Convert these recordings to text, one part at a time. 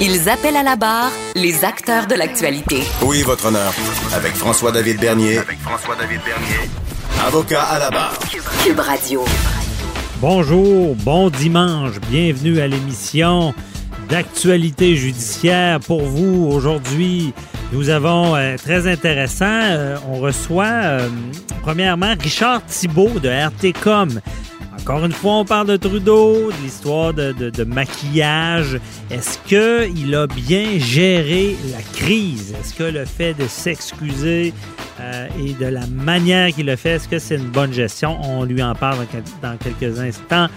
Ils appellent à la barre les acteurs de l'actualité. Oui, votre honneur. Avec François-David Bernier. Avec François-David Bernier. Avocat à la barre. Cube Radio. Bonjour, bon dimanche, bienvenue à l'émission d'actualité judiciaire pour vous. Aujourd'hui, nous avons euh, très intéressant, euh, on reçoit euh, premièrement Richard Thibault de RTCOM. Encore une fois, on parle de Trudeau, de l'histoire de, maquillage. Est-ce qu'il a bien géré la crise? Est-ce que le fait de s'excuser euh, et de la manière qu'il le fait, est-ce que c'est une bonne gestion? On lui en parle dans quelques instants.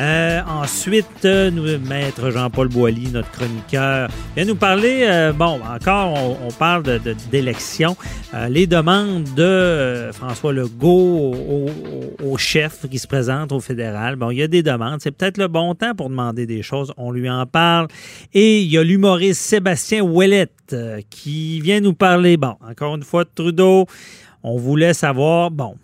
Euh, ensuite, euh, nous, Maître Jean-Paul Boilly, notre chroniqueur, vient nous parler, euh, bon, encore, on, on parle de- de- d'élections, Euh, les demandes de euh, François Legault au, au- au chef qui se présente au fédéral. Bon, il y a des demandes, c'est peut-être le bon temps pour demander des choses, on lui en parle. Et il y a l'humoriste Sébastien Ouellette euh, qui vient nous parler, bon, encore une fois, de Trudeau. On voulait savoir, bon,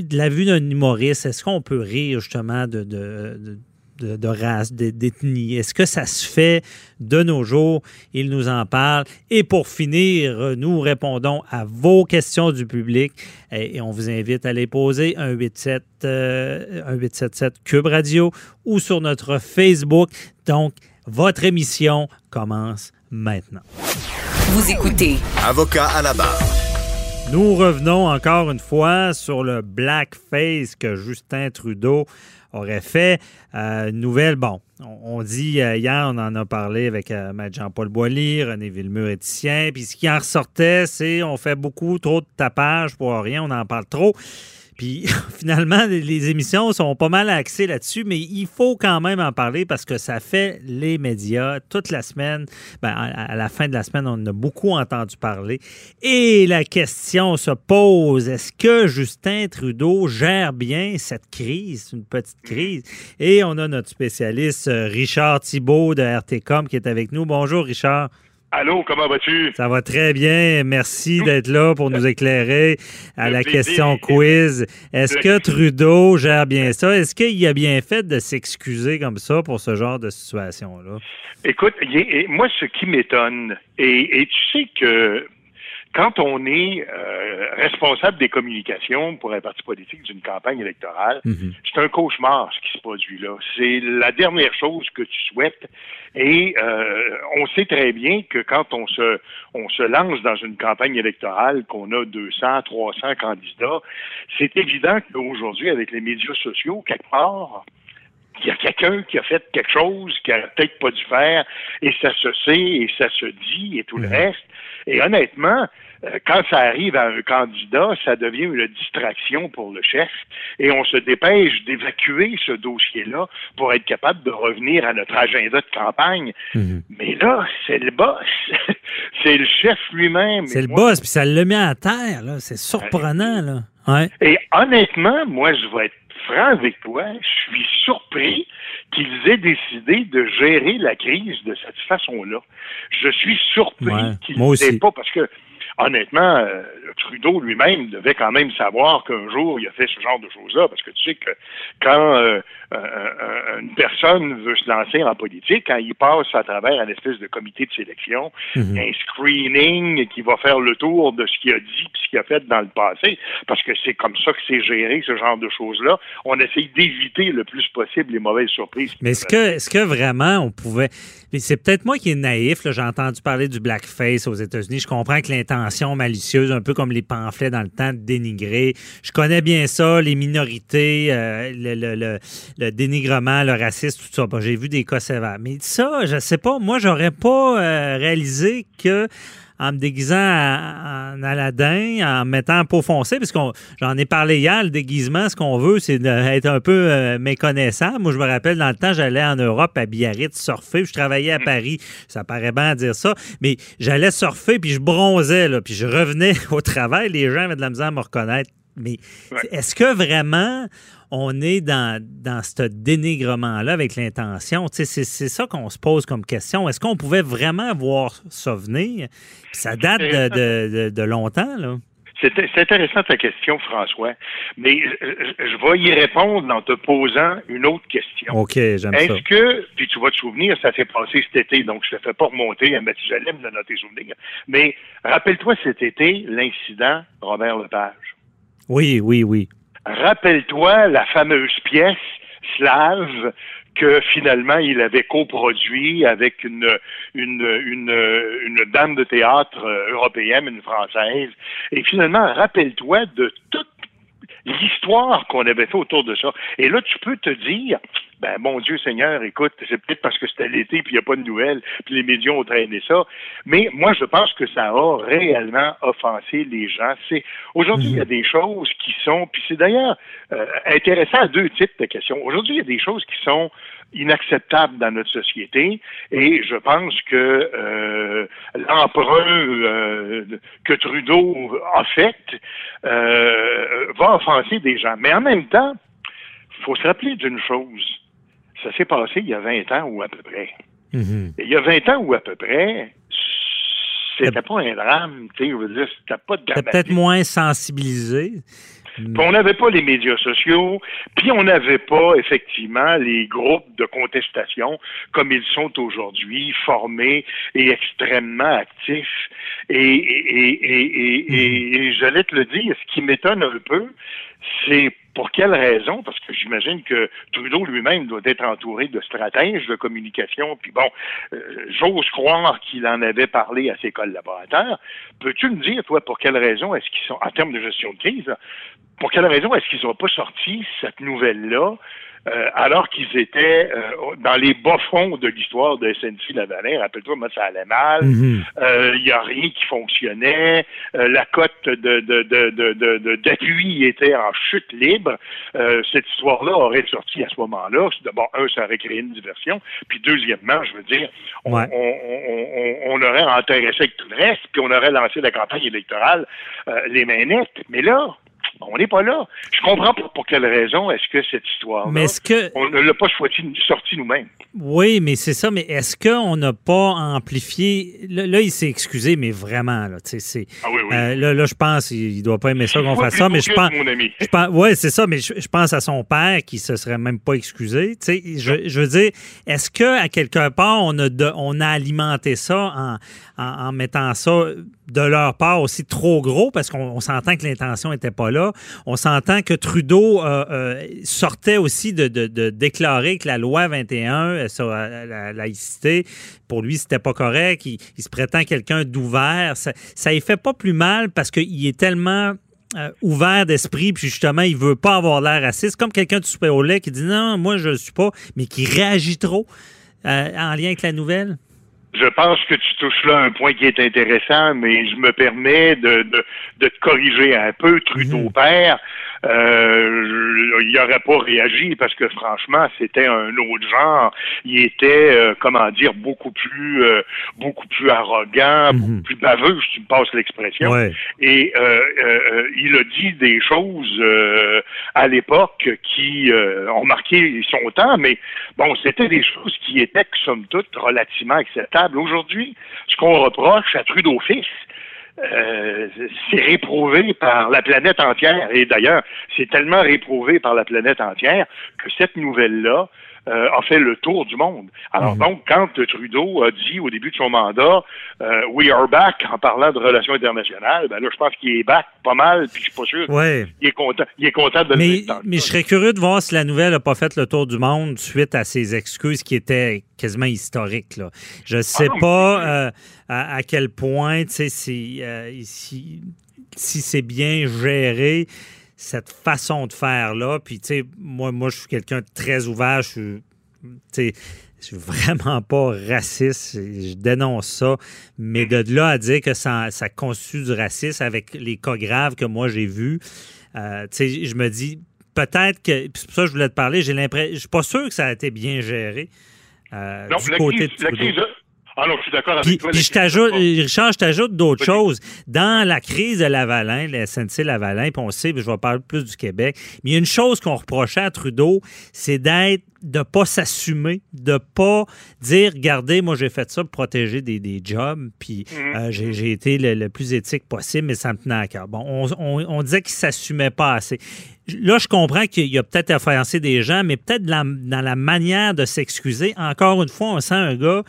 de la vue d'un humoriste, est-ce qu'on peut rire justement de, de, de- de- de race, de- d'ethnie? Est-ce que ça se fait de nos jours? Il nous en parle. Et pour finir, nous répondons à vos questions du public et, et on vous invite à les poser 187 euh, 1877 Cube Radio ou sur notre Facebook. Donc, votre émission commence maintenant. Vous écoutez Avocat à la barre. Nous revenons encore une fois sur le blackface que Justin Trudeau aurait fait. Euh, nouvelle, bon, on, dit euh, hier, on en a parlé avec euh, Jean-Paul Boilly, René Villemur éthicien, puis ce qui en ressortait, c'est on fait beaucoup trop de tapage pour rien, on en parle trop. Puis finalement, les- émissions sont pas mal axées là-dessus, mais il faut quand même en parler parce que ça fait les médias toute la semaine. Ben, à, la fin de la semaine, on a beaucoup entendu parler. Et la question se pose, est-ce que Justin Trudeau gère bien cette crise, une petite crise? Et on a notre spécialiste euh, Richard Thibault de RTCOM qui est avec nous. Bonjour Richard. Allô, comment vas-tu? Ça va très bien. Merci d'être là pour nous éclairer à la question est- quiz. Est-ce que Trudeau gère bien ça? Est-ce qu'il a bien fait de s'excuser comme ça pour ce genre de situation-là? Écoute, moi, ce qui m'étonne, et, et tu sais que quand on est euh, responsable des communications pour un parti politique d'une campagne électorale, Mhm. c'est un cauchemar ce qui se produit là. C'est la dernière chose que tu souhaites. Et euh, on sait très bien que quand on se on se lance dans une campagne électorale, qu'on a 200, 300 candidats, c'est évident qu'aujourd'hui, avec les médias sociaux, quelque part, il y a quelqu'un qui a fait quelque chose qu'il a peut-être pas dû faire, et ça se sait, et ça se dit, et tout le reste. Et honnêtement, euh, quand ça arrive à un candidat, ça devient une distraction pour le chef, et on se dépêche d'évacuer ce dossier-là pour être capable de revenir à notre agenda de campagne. Mhm. Mais là, c'est le boss, c'est le chef lui-même. C'est le moi, boss, puis ça le met à terre. là. C'est surprenant. Là. Ouais. Et honnêtement, moi, je vais être franc avec toi, je suis surpris qu'ils aient décidé de gérer la crise de cette façon-là. Je suis surpris Ouais, qu'ils n'aient pas, parce que honnêtement, euh, Trudeau lui-même devait quand même savoir qu'un jour il a fait ce genre de choses-là, parce que tu sais que quand euh, un- un- une personne veut se lancer en politique, quand il passe à travers un espèce de comité de sélection, Mhm. un screening qui va faire le tour de ce qu'il a dit puis ce qu'il a fait dans le passé, parce que c'est comme ça que c'est géré, ce genre de choses-là. On essaye d'éviter le plus possible les mauvaises surprises. Mais est-ce que, est-ce que vraiment on pouvait. C'est peut-être moi qui est naïf. J'ai entendu parler du blackface aux États-Unis. Je comprends que l'intention malicieuse, un peu comme les pamphlets dans le temps de dénigrer. Je connais bien ça, les minorités, euh, le, dénigrement, le racisme, tout ça. J'ai vu des cas sévères. Mais ça, je sais pas. Moi, j'aurais pas euh, réalisé que en me déguisant en, en Aladdin, en me mettant en peau foncée, parce qu'on j'en ai parlé hier, le déguisement, ce qu'on veut, c'est d'être un peu euh, méconnaissant. Moi, je me rappelle, dans le temps, j'allais en Europe à Biarritz surfer, puis je travaillais à Paris. Ça paraît bien à dire ça, mais j'allais surfer, puis je bronzais, là, puis je revenais au travail, les gens avaient de la misère à me reconnaître Mais est-ce que vraiment on est dans, dans ce dénigrement-là avec l'intention? C'est ça qu'on se pose comme question. Est-ce qu'on pouvait vraiment voir ça venir? ça date de, de longtemps, là. C'est intéressant ta question, François, mais je, vais y répondre en te posant une autre question. OK, j'aime ça. Est-ce que, puis tu vas te souvenir, ça s'est passé cet été, donc je ne te fais pas remonter à Mathusalem dans tes souvenirs, mais rappelle-toi cet été, l'incident Robert Lepage. Oui, oui, oui. Rappelle-toi la fameuse pièce slave que finalement il avait coproduit avec une, une, une, une dame de théâtre européenne, une française. Et finalement, rappelle-toi de toute l'histoire qu'on avait fait autour de ça. Et là, tu peux te dire, ben mon Dieu Seigneur, écoute, c'est peut-être parce que c'était l'été puis il n'y a pas de nouvelles, puis les médias ont traîné ça. Mais moi, je pense que ça a réellement offensé les gens. C'est aujourd'hui, il y a des choses qui sont, puis c'est d'ailleurs euh, intéressant à deux types de questions. Aujourd'hui, il y a des choses qui sont inacceptables dans notre société et je pense que euh, l'emprunt euh, que Trudeau a fait euh, va offenser des gens. Mais en même temps, il faut se rappeler d'une chose ça s'est passé il y a 20 ans ou à peu près. Mhm. Il y a 20 ans ou à peu près, c'était pas un drame, tu sais, je veux dire, c'était pas de C'était peut-être moins sensibilisé. On n'avait pas les médias sociaux, puis on n'avait pas effectivement les groupes de contestation comme ils sont aujourd'hui, formés et extrêmement actifs. Et, et, et, et, et j'allais te le dire, ce qui m'étonne un peu, c'est pour quelle raison? Parce que j'imagine que Trudeau lui-même doit être entouré de stratèges de communication. Puis bon, euh, j'ose croire qu'il en avait parlé à ses collaborateurs. Peux-tu me dire, toi, pour quelle raison est-ce qu'ils sont, en termes de gestion de crise, pour quelle raison est-ce qu'ils n'ont pas sorti cette nouvelle-là euh, alors qu'ils étaient euh, dans les bas-fonds de l'histoire de SNC Lavalin. Rappelle-toi, moi, ça allait mal. Euh, il n'y a rien qui fonctionnait. la cote de, de, de, d'appui était en chute libre. cette histoire-là aurait sorti à ce moment-là. D'abord, un, ça aurait créé une diversion. Puis deuxièmement, je veux dire, on, on, on, on, aurait ça avec tout le reste, puis on aurait lancé la campagne électorale les mains nettes. Mais là, on n'est pas là. Je comprends pas pour quelle raison est-ce que cette histoire-là, que... on ne l'a pas sorti nous-mêmes. Oui, mais c'est ça. Mais est-ce qu'on n'a pas amplifié... Là, il s'est excusé, mais vraiment. Là, c'est, ah oui, oui. Euh, là, je pense il ne doit pas aimer ça qu'on fasse ça. Mais je pense, mon ami. oui, c'est ça. Mais je, pense à son père qui se serait même pas excusé. Je, je veux dire, est-ce qu'à quelque part, on a, on a alimenté ça en, en, mettant ça de leur part aussi trop gros parce qu'on s'entend que l'intention n'était pas là. On s'entend que Trudeau euh, euh, sortait aussi de, déclarer que la loi 21 euh, sur la, laïcité, pour lui, c'était pas correct. Il, se prétend quelqu'un d'ouvert. Ça, ça fait pas plus mal parce qu'il est tellement ouvert d'esprit, puis justement, il veut pas avoir l'air raciste, comme quelqu'un de super au qui dit non, moi je ne suis pas, mais qui réagit trop en lien avec la nouvelle. Je pense que tu touches là un point qui est intéressant, mais je me permets de, de, de te corriger un peu. Trudeau mhm. père, euh, il n'aurait pas réagi parce que franchement, c'était un autre genre. Il était, euh, comment dire, beaucoup plus, euh, beaucoup plus arrogant, mhm. beaucoup plus baveux, si tu me passes l'expression. Et euh, il a dit des choses à l'époque qui ont marqué son temps, mais bon, c'était des choses qui étaient, somme toute, relativement acceptables. Aujourd'hui, ce qu'on reproche à Trudeau fils, euh, c'est réprouvé par la planète entière. Et d'ailleurs, c'est tellement réprouvé par la planète entière que cette nouvelle-là euh, a fait le tour du monde. Alors mhm. donc, quand Trudeau a dit au début de son mandat euh, We are back en parlant de relations internationales, ben là, je pense qu'il est back pas mal, puis je suis pas sûr. Ouais. Il est content. Il est content de mais, le Mais je serais curieux de voir si la nouvelle n'a pas fait le tour du monde suite à ses excuses qui étaient quasiment historiques. Là. Je sais ah pas euh, à, quel point, tu sais, si, si, si c'est bien géré cette façon de faire-là. Puis, tu sais, moi, moi, je suis quelqu'un de très ouvert. Je suis, tu sais, je suis vraiment pas raciste. Je dénonce ça. Mais de là à dire que ça, ça constitue du racisme avec les cas graves que moi j'ai vus, euh, tu sais, je me dis peut-être que. C'est pour ça que je voulais te parler. J'ai l'impression. Je suis pas sûr que ça a été bien géré. Euh, du côté de Ah non, je suis d'accord avec Puis, toi. puis je t'ajoute, Richard, je t'ajoute d'autres choses. Dans la crise de Lavalin, la SNC Lavalin, puis on sait, puis je vais parler plus du Québec, mais il y a une chose qu'on reprochait à Trudeau, c'est d'être de pas s'assumer, de pas dire, regardez, moi j'ai fait ça pour protéger des, des jobs, puis Mhm. euh, j'ai été le, le plus éthique possible, mais ça me tenait à cœur. Bon, on, on- on disait qu'il s'assumait pas assez. Là, je comprends qu'il y a peut-être influencé des gens, mais peut-être dans, dans la manière de s'excuser. Encore une fois, on sent un gars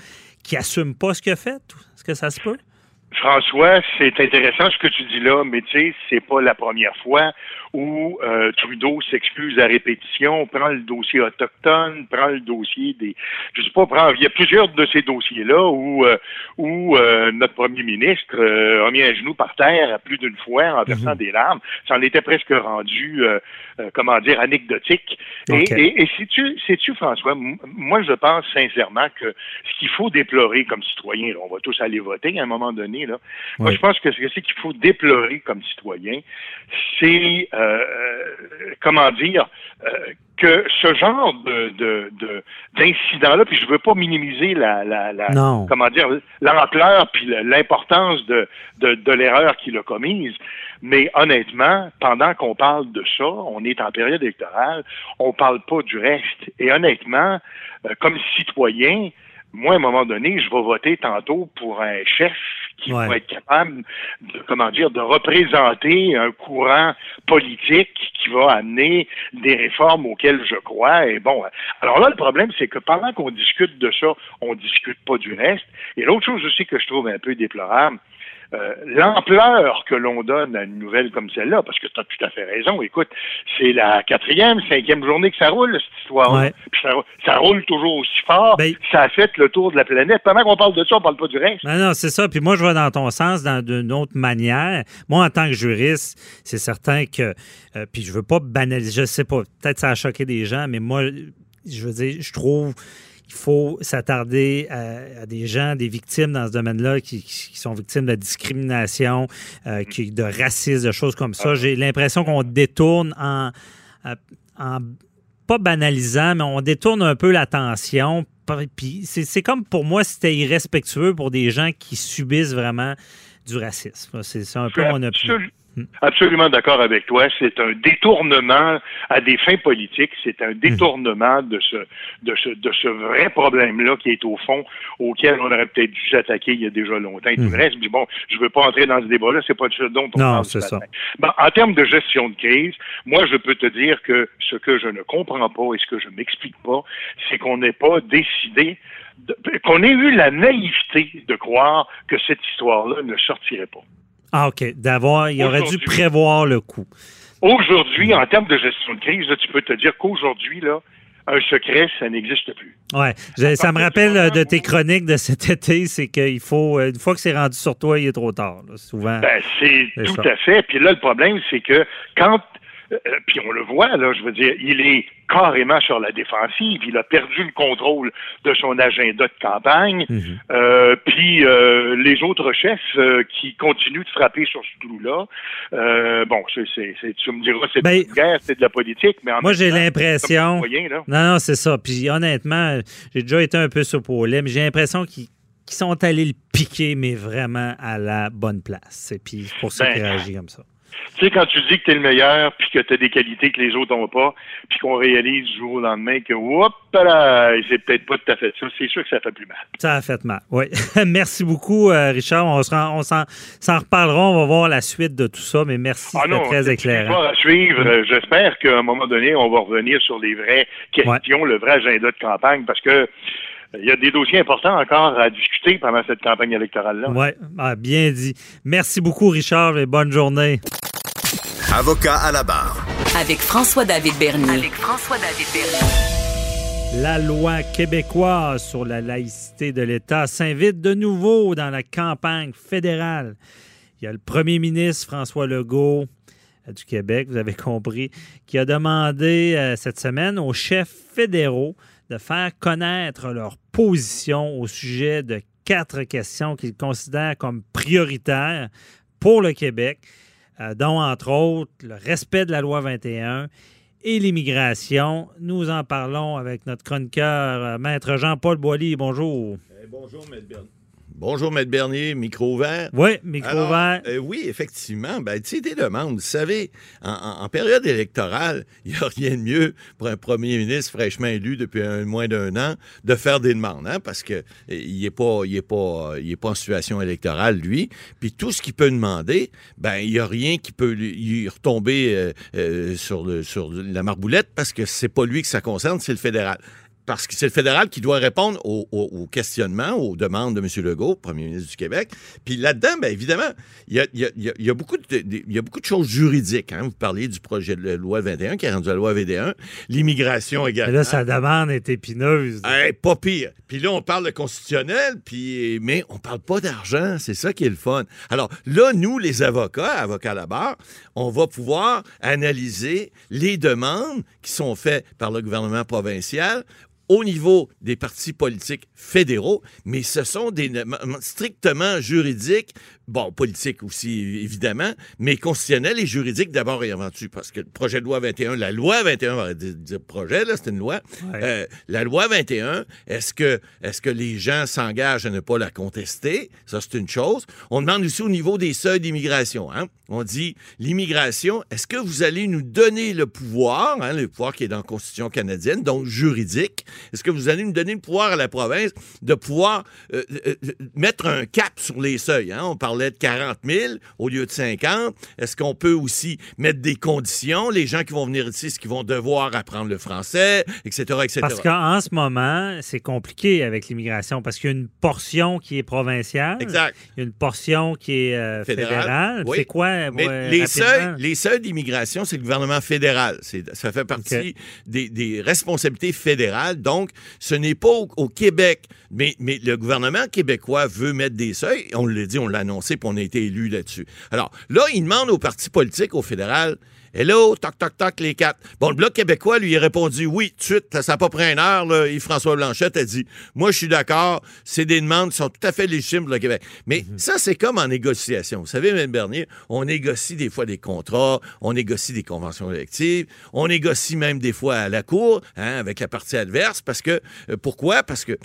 qui assume pas ce qu'il a fait? Est-ce que ça se peut? François, c'est intéressant ce que tu dis là, mais tu sais, c'est pas la première fois où euh, Trudeau s'excuse à répétition, prend le dossier autochtone, prend le dossier des, je sais pas, prend, il y a plusieurs de ces dossiers-là où euh, où euh, notre premier ministre euh, a mis un genou par terre à plus d'une fois en versant des larmes. Ça en était presque rendu, euh, euh, comment dire, anecdotique. Et, et, et sais-tu, sais-tu, François, m- moi je pense sincèrement que ce qu'il faut déplorer comme citoyen, là, on va tous aller voter à un moment donné, là. Moi, je pense que ce qu'il faut déplorer comme citoyen, c'est comment dire euh, que ce genre de de- de- d'incident-là, puis je veux pas minimiser la, la, la Non. comment dire l'ampleur puis l'importance de, de, de l'erreur qu'il a commise, mais honnêtement, pendant qu'on parle de ça, on est en période électorale, on parle pas du reste. Et honnêtement, euh, comme citoyen, moi, à un moment donné, je vais voter tantôt pour un chef qui Ouais. va être capable de, comment dire, de représenter un courant politique qui va amener des réformes auxquelles je crois. Et bon, alors là, le problème, c'est que pendant qu'on discute de ça, on discute pas du reste. Et l'autre chose aussi que je trouve un peu déplorable, euh, l'ampleur que l'on donne à une nouvelle comme celle-là, parce que tu as tout à fait raison. Écoute, c'est la quatrième, cinquième journée que ça roule, cette histoire. Ouais. Ça, ça roule toujours aussi fort. Ben- ça a fait le tour de la planète. Pendant qu'on parle de ça, on parle pas du reste. Non, non, c'est ça. Puis moi, je vais dans ton sens, dans d'une autre manière. Moi, en tant que juriste, c'est certain que. euh, puis je veux pas banaliser, je sais pas, peut-être ça a choqué des gens, mais moi, je veux dire, je trouve qu'il faut s'attarder à, à des gens, des victimes dans ce domaine-là qui, sont victimes de discrimination, euh, qui, de racisme, de choses comme ça. J'ai l'impression qu'on détourne en, en pas banalisant, mais on détourne un peu l'attention. Puis c'est comme pour moi, c'était irrespectueux pour des gens qui subissent vraiment du racisme. C'est un peu mon opinion. Absolu- Absolument d'accord avec toi. C'est un détournement à des fins politiques. C'est un détournement de ce, de ce, de ce vrai problème-là qui est au fond auquel on aurait peut-être dû s'attaquer il y a déjà longtemps. Et tout le reste, mais bon, je veux pas entrer dans ce débat-là. C'est pas de ce dont on Non, parle c'est ce ça. Ben, en termes de gestion de crise, moi, je peux te dire que ce que je ne comprends pas et ce que je m'explique pas, c'est qu'on n'ait pas décidé, qu'on ait eu la naïveté de croire que cette histoire-là ne sortirait pas. Ah, OK. D'avoir, il aurait dû prévoir le coup. Aujourd'hui, en termes de gestion de crise, là, tu peux te dire qu'aujourd'hui, là, un secret, ça n'existe plus. Ouais. Je- ça me rappelle euh, de tes chroniques de cet été, c'est qu'il faut, euh, une fois que c'est rendu sur toi, il est trop tard. là, souvent. Ben, c'est C'est tout ça. à fait. Puis là, le problème, c'est que quand euh, puis on le voit, là, je veux dire, il est carrément sur la défensive. Il a perdu le contrôle de son agenda de campagne. Mhm. Euh, puis euh, les autres chefs qui continuent de frapper sur ce clou-là, bon, c'est, tu me diras, c'est Ben, de la guerre, c'est de la politique, mais en Moi, même j'ai l'impression. Non, non, c'est ça. Puis honnêtement, j'ai déjà été un peu sur lait, mais j'ai l'impression qu'ils qu'ils sont allés le piquer, mais vraiment à la bonne place. Et puis c'est pour ça Ben, qu'il réagit comme ça. Tu sais, quand tu dis que tu es le meilleur, puis que tu as des qualités que les autres n'ont pas, puis qu'on réalise du jour au lendemain que, whoop, là, c'est peut-être pas tout à fait ça, c'est sûr que ça fait plus mal. Ça a fait mal. Oui. merci beaucoup, euh, Richard. On, s'en, reparlera. On va voir la suite de tout ça, mais merci. Ah C'était très éclairant. à suivre. J'espère qu'à un moment donné, on va revenir sur les vraies questions, le vrai agenda de campagne, parce que euh, il y a des dossiers importants encore à discuter pendant cette campagne électorale-là. Oui, ah, bien dit. Merci beaucoup, Richard, et bonne journée. Avocat à la barre. Avec François-David Bernier. Avec François-David Bernier. La loi québécoise sur la laïcité de l'État s'invite de nouveau dans la campagne fédérale. Il y a le premier ministre François Legault euh, du Québec, vous avez compris, qui a demandé euh, cette semaine aux chefs fédéraux de faire connaître leur position au sujet de quatre questions qu'ils considèrent comme prioritaires pour le Québec, dont entre autres le respect de la loi 21 et l'immigration. Nous en parlons avec notre chroniqueur, euh, Maître Jean-Paul Boilly. Bonjour. bonjour, Maître Bernier. Bonjour, Maître Bernier, micro ouvert. Oui, micro ouvert. Euh, oui, effectivement. Ben, tu sais, des demandes. Vous savez, en, période électorale, il n'y a rien de mieux pour un premier ministre fraîchement élu depuis un, moins d'un an de faire des demandes, hein, parce qu'il n'est pas, il est pas, il est pas en situation électorale, lui. Puis tout ce qu'il peut demander, ben, il n'y a rien qui peut lui retomber euh, euh, sur, le, sur la marboulette parce que c'est pas lui que ça concerne, c'est le fédéral parce que c'est le fédéral qui doit répondre aux, questionnements, aux demandes de M. Legault, premier ministre du Québec. Puis là-dedans, bien évidemment, il y a, beaucoup de, beaucoup de choses juridiques. Hein. Vous parliez du projet de loi 21 qui est rendu la loi VD1, l'immigration également. Mais là, sa demande est épineuse. pas pire. Puis là, on parle de constitutionnel, puis, mais on parle pas d'argent. C'est ça qui est le fun. Alors là, nous, les avocats, avocats à la barre, on va pouvoir analyser les demandes qui sont faites par le gouvernement provincial au niveau des partis politiques fédéraux, mais ce sont des strictement juridiques, bon, politiques aussi, évidemment, mais constitutionnels et juridiques d'abord et avant tout, parce que le projet de loi 21, la loi 21, on va dire projet, là, c'est une loi. Euh, la loi 21, est-ce que, est-ce que les gens s'engagent à ne pas la contester? Ça, c'est une chose. On demande aussi au niveau des seuils d'immigration, hein? On dit, l'immigration, est-ce que vous allez nous donner le pouvoir, hein, le pouvoir qui est dans la Constitution canadienne, donc juridique, est-ce que vous allez nous donner le pouvoir à la province de pouvoir euh, euh, mettre un cap sur les seuils? Hein? On parlait de 40 000 au lieu de 50. Est-ce qu'on peut aussi mettre des conditions? Les gens qui vont venir ici, est-ce qu'ils vont devoir apprendre le français, etc., etc.? Parce qu'en ce moment, c'est compliqué avec l'immigration parce qu'il y a une portion qui est provinciale. Exact. Il y a une portion qui est fédérale. C'est quoi? Mais les, seuils, les seuils d'immigration, c'est le gouvernement fédéral. Ça fait partie des, des responsabilités fédérales. Donc, ce n'est pas au, Québec, mais, mais, le gouvernement québécois veut mettre des seuils. On l'a dit, on l'a puis on a été élu là-dessus. Alors, là, il demande aux partis politiques, au fédéral, Hello, toc, toc, toc, les quatre. Bon, le Bloc québécois lui a répondu oui, tout de suite, ça n'a pas pris une heure. Là, Yves-François Blanchette a dit Moi, je suis d'accord, c'est des demandes qui sont tout à fait légitimes pour le Québec. Mais mhm. ça, c'est comme en négociation. Vous savez, M. Bernier, on négocie des fois des contrats, on négocie des conventions collectives, on négocie même des fois à la Cour, hein, avec la partie adverse, parce que, euh, pourquoi? Parce que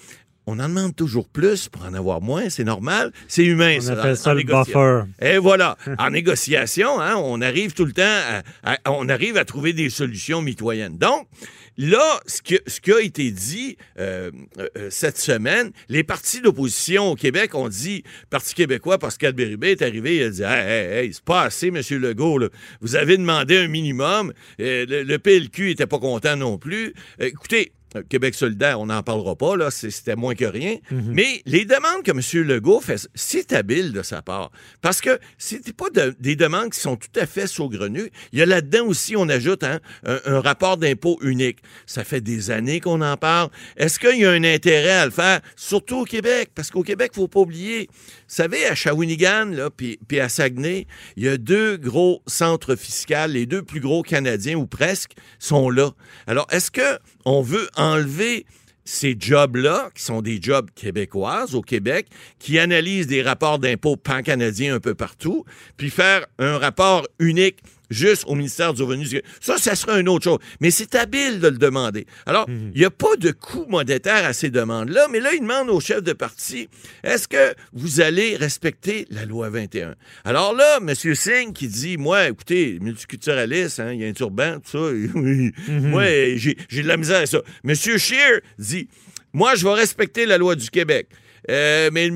on en demande toujours plus pour en avoir moins, c'est normal, c'est humain. On appelle ça le buffer. Et voilà, en négociation, hein, on arrive tout le temps, à, on arrive à trouver des solutions mitoyennes. Donc, là, ce, ce qui a été dit euh, euh, cette semaine, les partis d'opposition au Québec ont dit, Parti québécois, Pascal Bérubé est arrivé, il a dit, hey, hey, hey c'est pas assez, M. Legault, vous avez demandé un minimum, euh, le, le, PLQ n'était pas content non plus. écoutez, euh, Québec solidaire, on n'en parlera pas, là, c'était moins que rien. Mhm. Mais les demandes que M. Legault fait, c'est habile de sa part. Parce que c'était pas des demandes qui sont tout à fait saugrenues. Il y a là-dedans aussi, on ajoute hein, un, rapport d'impôt unique. Ça fait des années qu'on en parle. Est-ce qu'il y a un intérêt à le faire, surtout au Québec? Parce qu'au Québec, il ne faut pas oublier, vous savez, à Shawinigan, puis, puis à Saguenay, il y a deux gros centres fiscaux, les deux plus gros canadiens, ou presque, sont là. Alors, est-ce que on veut enlever ces jobs-là, qui sont des jobs québécoises au Québec, qui analysent des rapports d'impôts pan-canadiens un peu partout, puis faire un rapport unique juste au ministère du Revenu. Ça, ça sera une autre chose. Mais c'est habile de le demander. Alors, mhm. il n'y a pas de coût monétaire à ces demandes-là, mais là, il demande au chef de parti, est-ce que vous allez respecter la loi 21? Alors là, M. Singh qui dit, moi, écoutez, multiculturaliste, hein, il y a un turban, tout ça, mhm. moi, j'ai de la misère à ça. M. Scheer dit, moi, je vais respecter la loi du Québec. Euh, mais,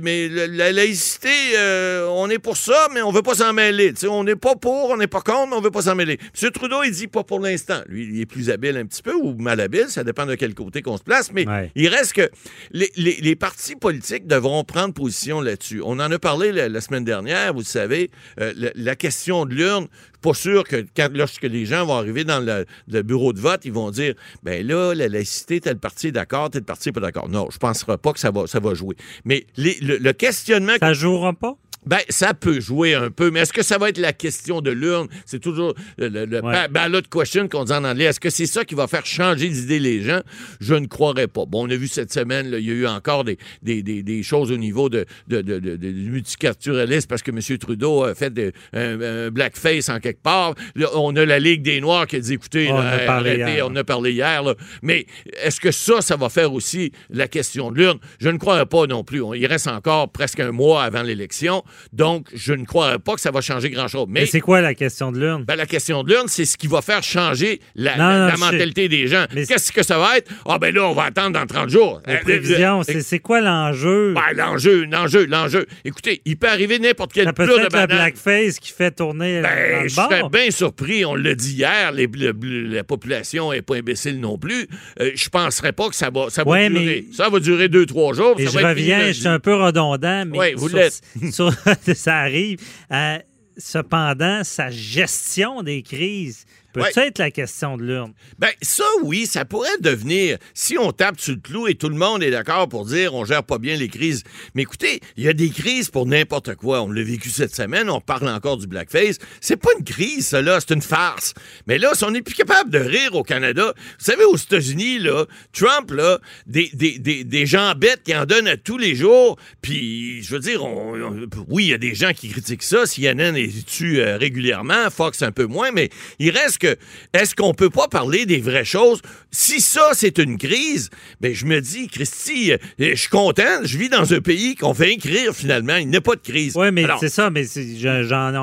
mais la laïcité, euh, on est pour ça, mais on veut pas s'en mêler. on n'est pas pour, on n'est pas contre, mais on veut pas s'en mêler. M. Trudeau, il dit pas pour l'instant. Lui, il est plus habile un petit peu ou mal habile, ça dépend de quel côté qu'on se place, mais il reste que les, partis politiques devront prendre position là-dessus. On en a parlé la, semaine dernière, vous savez, euh, la, question de l'urne, pas sûr que lorsque les gens vont arriver dans le, bureau de vote, ils vont dire ben là, la laïcité, tel parti est d'accord, tel parti n'est pas d'accord. Non, je ne penserai pas que ça va, ça va jouer. Mais le, questionnement. Ça jouera pas? Ben, ça peut jouer un peu, mais est-ce que ça va être la question de l'urne? C'est toujours le, Ouais. ballot question qu'on dit en anglais. Est-ce que c'est ça qui va faire changer d'idée les gens? Je ne croirais pas. Bon, on a vu cette semaine, là, il y a eu encore des, des, des, des choses au niveau de, de, de, de- multiculturalisme parce que M. Trudeau a fait de- un, un blackface en quelque part. Là, on a la Ligue des Noirs qui a dit, écoutez, On là, a parlé arrêtez, hier. on a parlé hier, là. mais est-ce que ça, ça va faire aussi la question de l'urne? Je ne croirais pas non plus. Il reste encore presque un mois avant l'élection, donc je ne croirais pas que ça va changer grand-chose. Mais Mais c'est quoi la question de l'urne? ben, la question de l'urne, c'est ce qui va faire changer la, Non, la- non, la je sais. mentalité des gens. Mais- Qu'est-ce que ça va être? Ah, ben là, on va attendre dans 30 jours. Les Euh, prévisions, euh, c'est quoi l'enjeu? ben, l'enjeu, l'enjeu, l'enjeu. Écoutez, il peut arriver n'importe quel Ça peut plat de banane. blackface qui fait tourner dans Ben, je serais bien surpris. On l'a dit hier, les- le- le- la population n'est pas imbécile non plus. Euh, je penserais pas que ça va, ça va Ouais, durer. mais- Ça va durer deux, trois jours. Et ça je va reviens, je suis un peu redondant, mais Oui, vous sur- ça arrive. Euh, cependant, sa gestion des crises peut Ouais. être la question de l'urne. Ben, ça, oui, ça pourrait devenir, si on tape sur le clou et tout le monde est d'accord pour dire on gère pas bien les crises. Mais écoutez, il y a des crises pour n'importe quoi. On l'a vécu cette semaine, on parle encore du blackface. C'est pas une crise, ça, là, c'est une farce. Mais là, si on n'est plus capable de rire au Canada, vous savez, aux États-Unis, là, Trump, là, des, des, des, des gens bêtes qui en donnent à tous les jours, puis, je veux dire, on- on- oui, il y a des gens qui critiquent ça, CNN est tue régulièrement, Fox un peu moins, mais il reste que, est-ce qu'on peut pas parler des vraies choses? Si ça, c'est une crise, ben, je me dis, Christy, euh, je suis content, je vis dans un pays qu'on fait écrire finalement, il n'y a pas de crise. Oui, mais c'est ça, mais j'en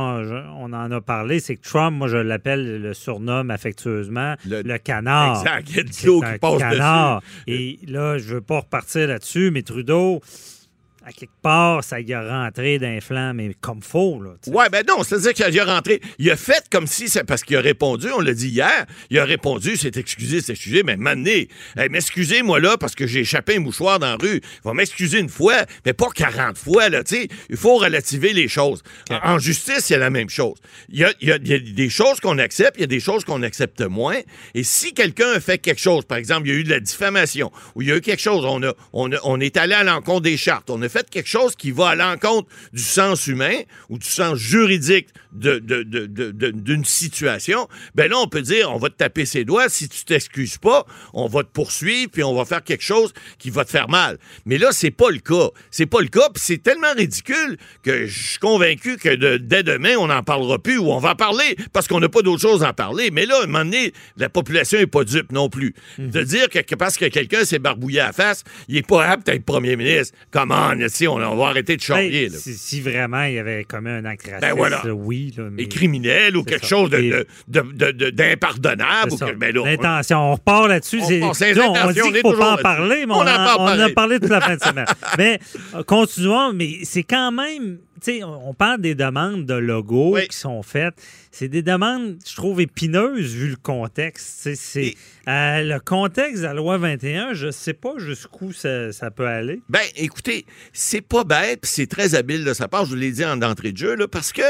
on en a parlé, c'est que Trump, moi, je l'appelle, le surnomme affectueusement le, Le- canard. Exact, il y a de l'eau qui passe canard. dessus. Et là, je veux pas repartir là-dessus, mais Trudeau, à quelque part, ça y a rentré d'un flanc, mais comme faux, là. tu sais. Ouais, ben non, c'est-à-dire qu'il a rentré. Il a fait comme si c'est parce qu'il a répondu, on l'a dit hier, il a répondu, c'est excusé, c'est excusé, mais hey, m'excusez-moi là parce que j'ai échappé un mouchoir dans la rue. Il va m'excuser une fois, mais pas 40 fois, là, tu sais. Il faut relativer les choses. En, en justice, c'est la même chose. Il y a, il y a- il y a des choses qu'on accepte, il y a des choses qu'on accepte moins. Et si quelqu'un a fait quelque chose, par exemple, il y a eu de la diffamation, ou il y a eu quelque chose, on, a, on, a- on est allé à l'encontre des chartes, on a fait quelque chose qui va à l'encontre du sens humain ou du sens juridique de- de- de- de- de- d'une situation, ben là, on peut dire, on va te taper ses doigts. Si tu t'excuses pas, on va te poursuivre, puis on va faire quelque chose qui va te faire mal. Mais là, c'est pas le cas. C'est pas le cas, puis c'est tellement ridicule que je suis convaincu que de- dès demain, on n'en parlera plus ou on va en parler parce qu'on n'a pas d'autre chose à en parler. Mais là, à un moment donné, la population est pas dupe non plus. De dire que, que parce que quelqu'un s'est barbouillé à la face, il est pas apte à être premier ministre. Comment, sais, on, on va arrêter de charrier. Hey, là. si, si vraiment il y avait commis un acte raciste, Ben voilà. là, oui. Là, mais Et criminel ou quelque ça. chose de- Et- de- de- de- d'impardonnable. que- ben là, on- L'intention, on repart là-dessus. On on, dit qu'il faut pas en parler, mais On en a parlé toute la fin de semaine. mais euh, continuons, mais c'est quand même, tu sais, on parle des demandes de logos Oui. qui sont faites. C'est des demandes, je trouve, épineuses vu le contexte. C'est euh, le contexte de la loi 21, je sais pas jusqu'où ça, ça peut aller. Ben, écoutez, c'est pas bête, c'est très habile de sa part, je vous l'ai dit en entrée de jeu, là, parce que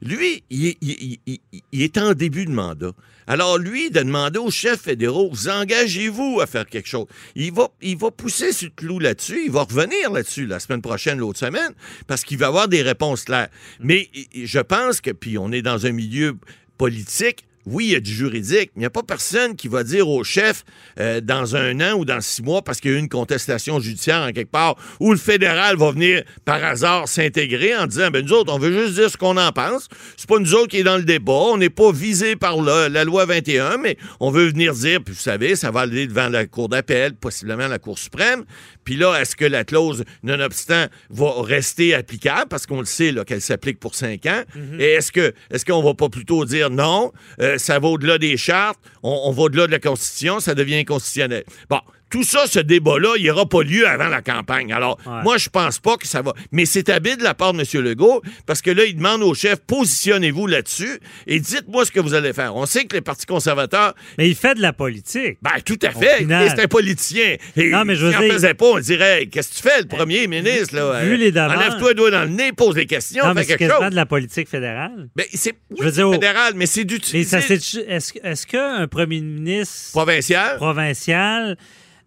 lui, il, est- il- il- il- il est en début de mandat. Alors, lui, de demander aux chefs fédéraux, vous engagez-vous à faire quelque chose? Il va, il va pousser sur le clou là-dessus, il va revenir là-dessus la semaine prochaine, l'autre semaine, parce qu'il va avoir des réponses claires. Mais je pense que, puis on est dans un milieu politique, oui, il y a du juridique, mais il n'y a pas personne qui va dire au chef euh, dans un an ou dans six mois, parce qu'il y a eu une contestation judiciaire en quelque part, où le fédéral va venir par hasard s'intégrer en disant ben nous autres, on veut juste dire ce qu'on en pense. C'est pas nous autres qui est dans le débat, on n'est pas visé par la, la loi 21, mais on veut venir dire, puis vous savez, ça va aller devant la Cour d'appel, possiblement la Cour suprême. Puis là, est-ce que la clause, nonobstant, va rester applicable, parce qu'on le sait qu'elle s'applique pour cinq ans? Et est-ce que est-ce qu'on va pas plutôt dire non, euh, ça va au-delà des chartes, on, on va au-delà de la Constitution, ça devient inconstitutionnel. Bon. Tout ça, ce débat-là, il n'aura pas lieu avant la campagne. Alors, Ouais. moi, je pense pas que ça va. Mais c'est habile de la part de M. Legault, parce que là, il demande au chef, positionnez-vous là-dessus et dites-moi ce que vous allez faire. On sait que les partis conservateurs, Mais il fait de la politique. ben, tout à fait. C'est un politicien. Et Non, mais je veux dire- faisait pas, on dirait, Hey, qu'est-ce que tu fais, le premier ministre, là? vu Euh, les demandes- Enlève-toi le doigt dans le nez, pose des questions, non, mais fais quelque chose. de la politique fédérale. Ben, c'est oui, Je veux dire, mais c'est Mais d'utiliser ça, c'est- est-ce qu'un premier ministre provincial. provincial,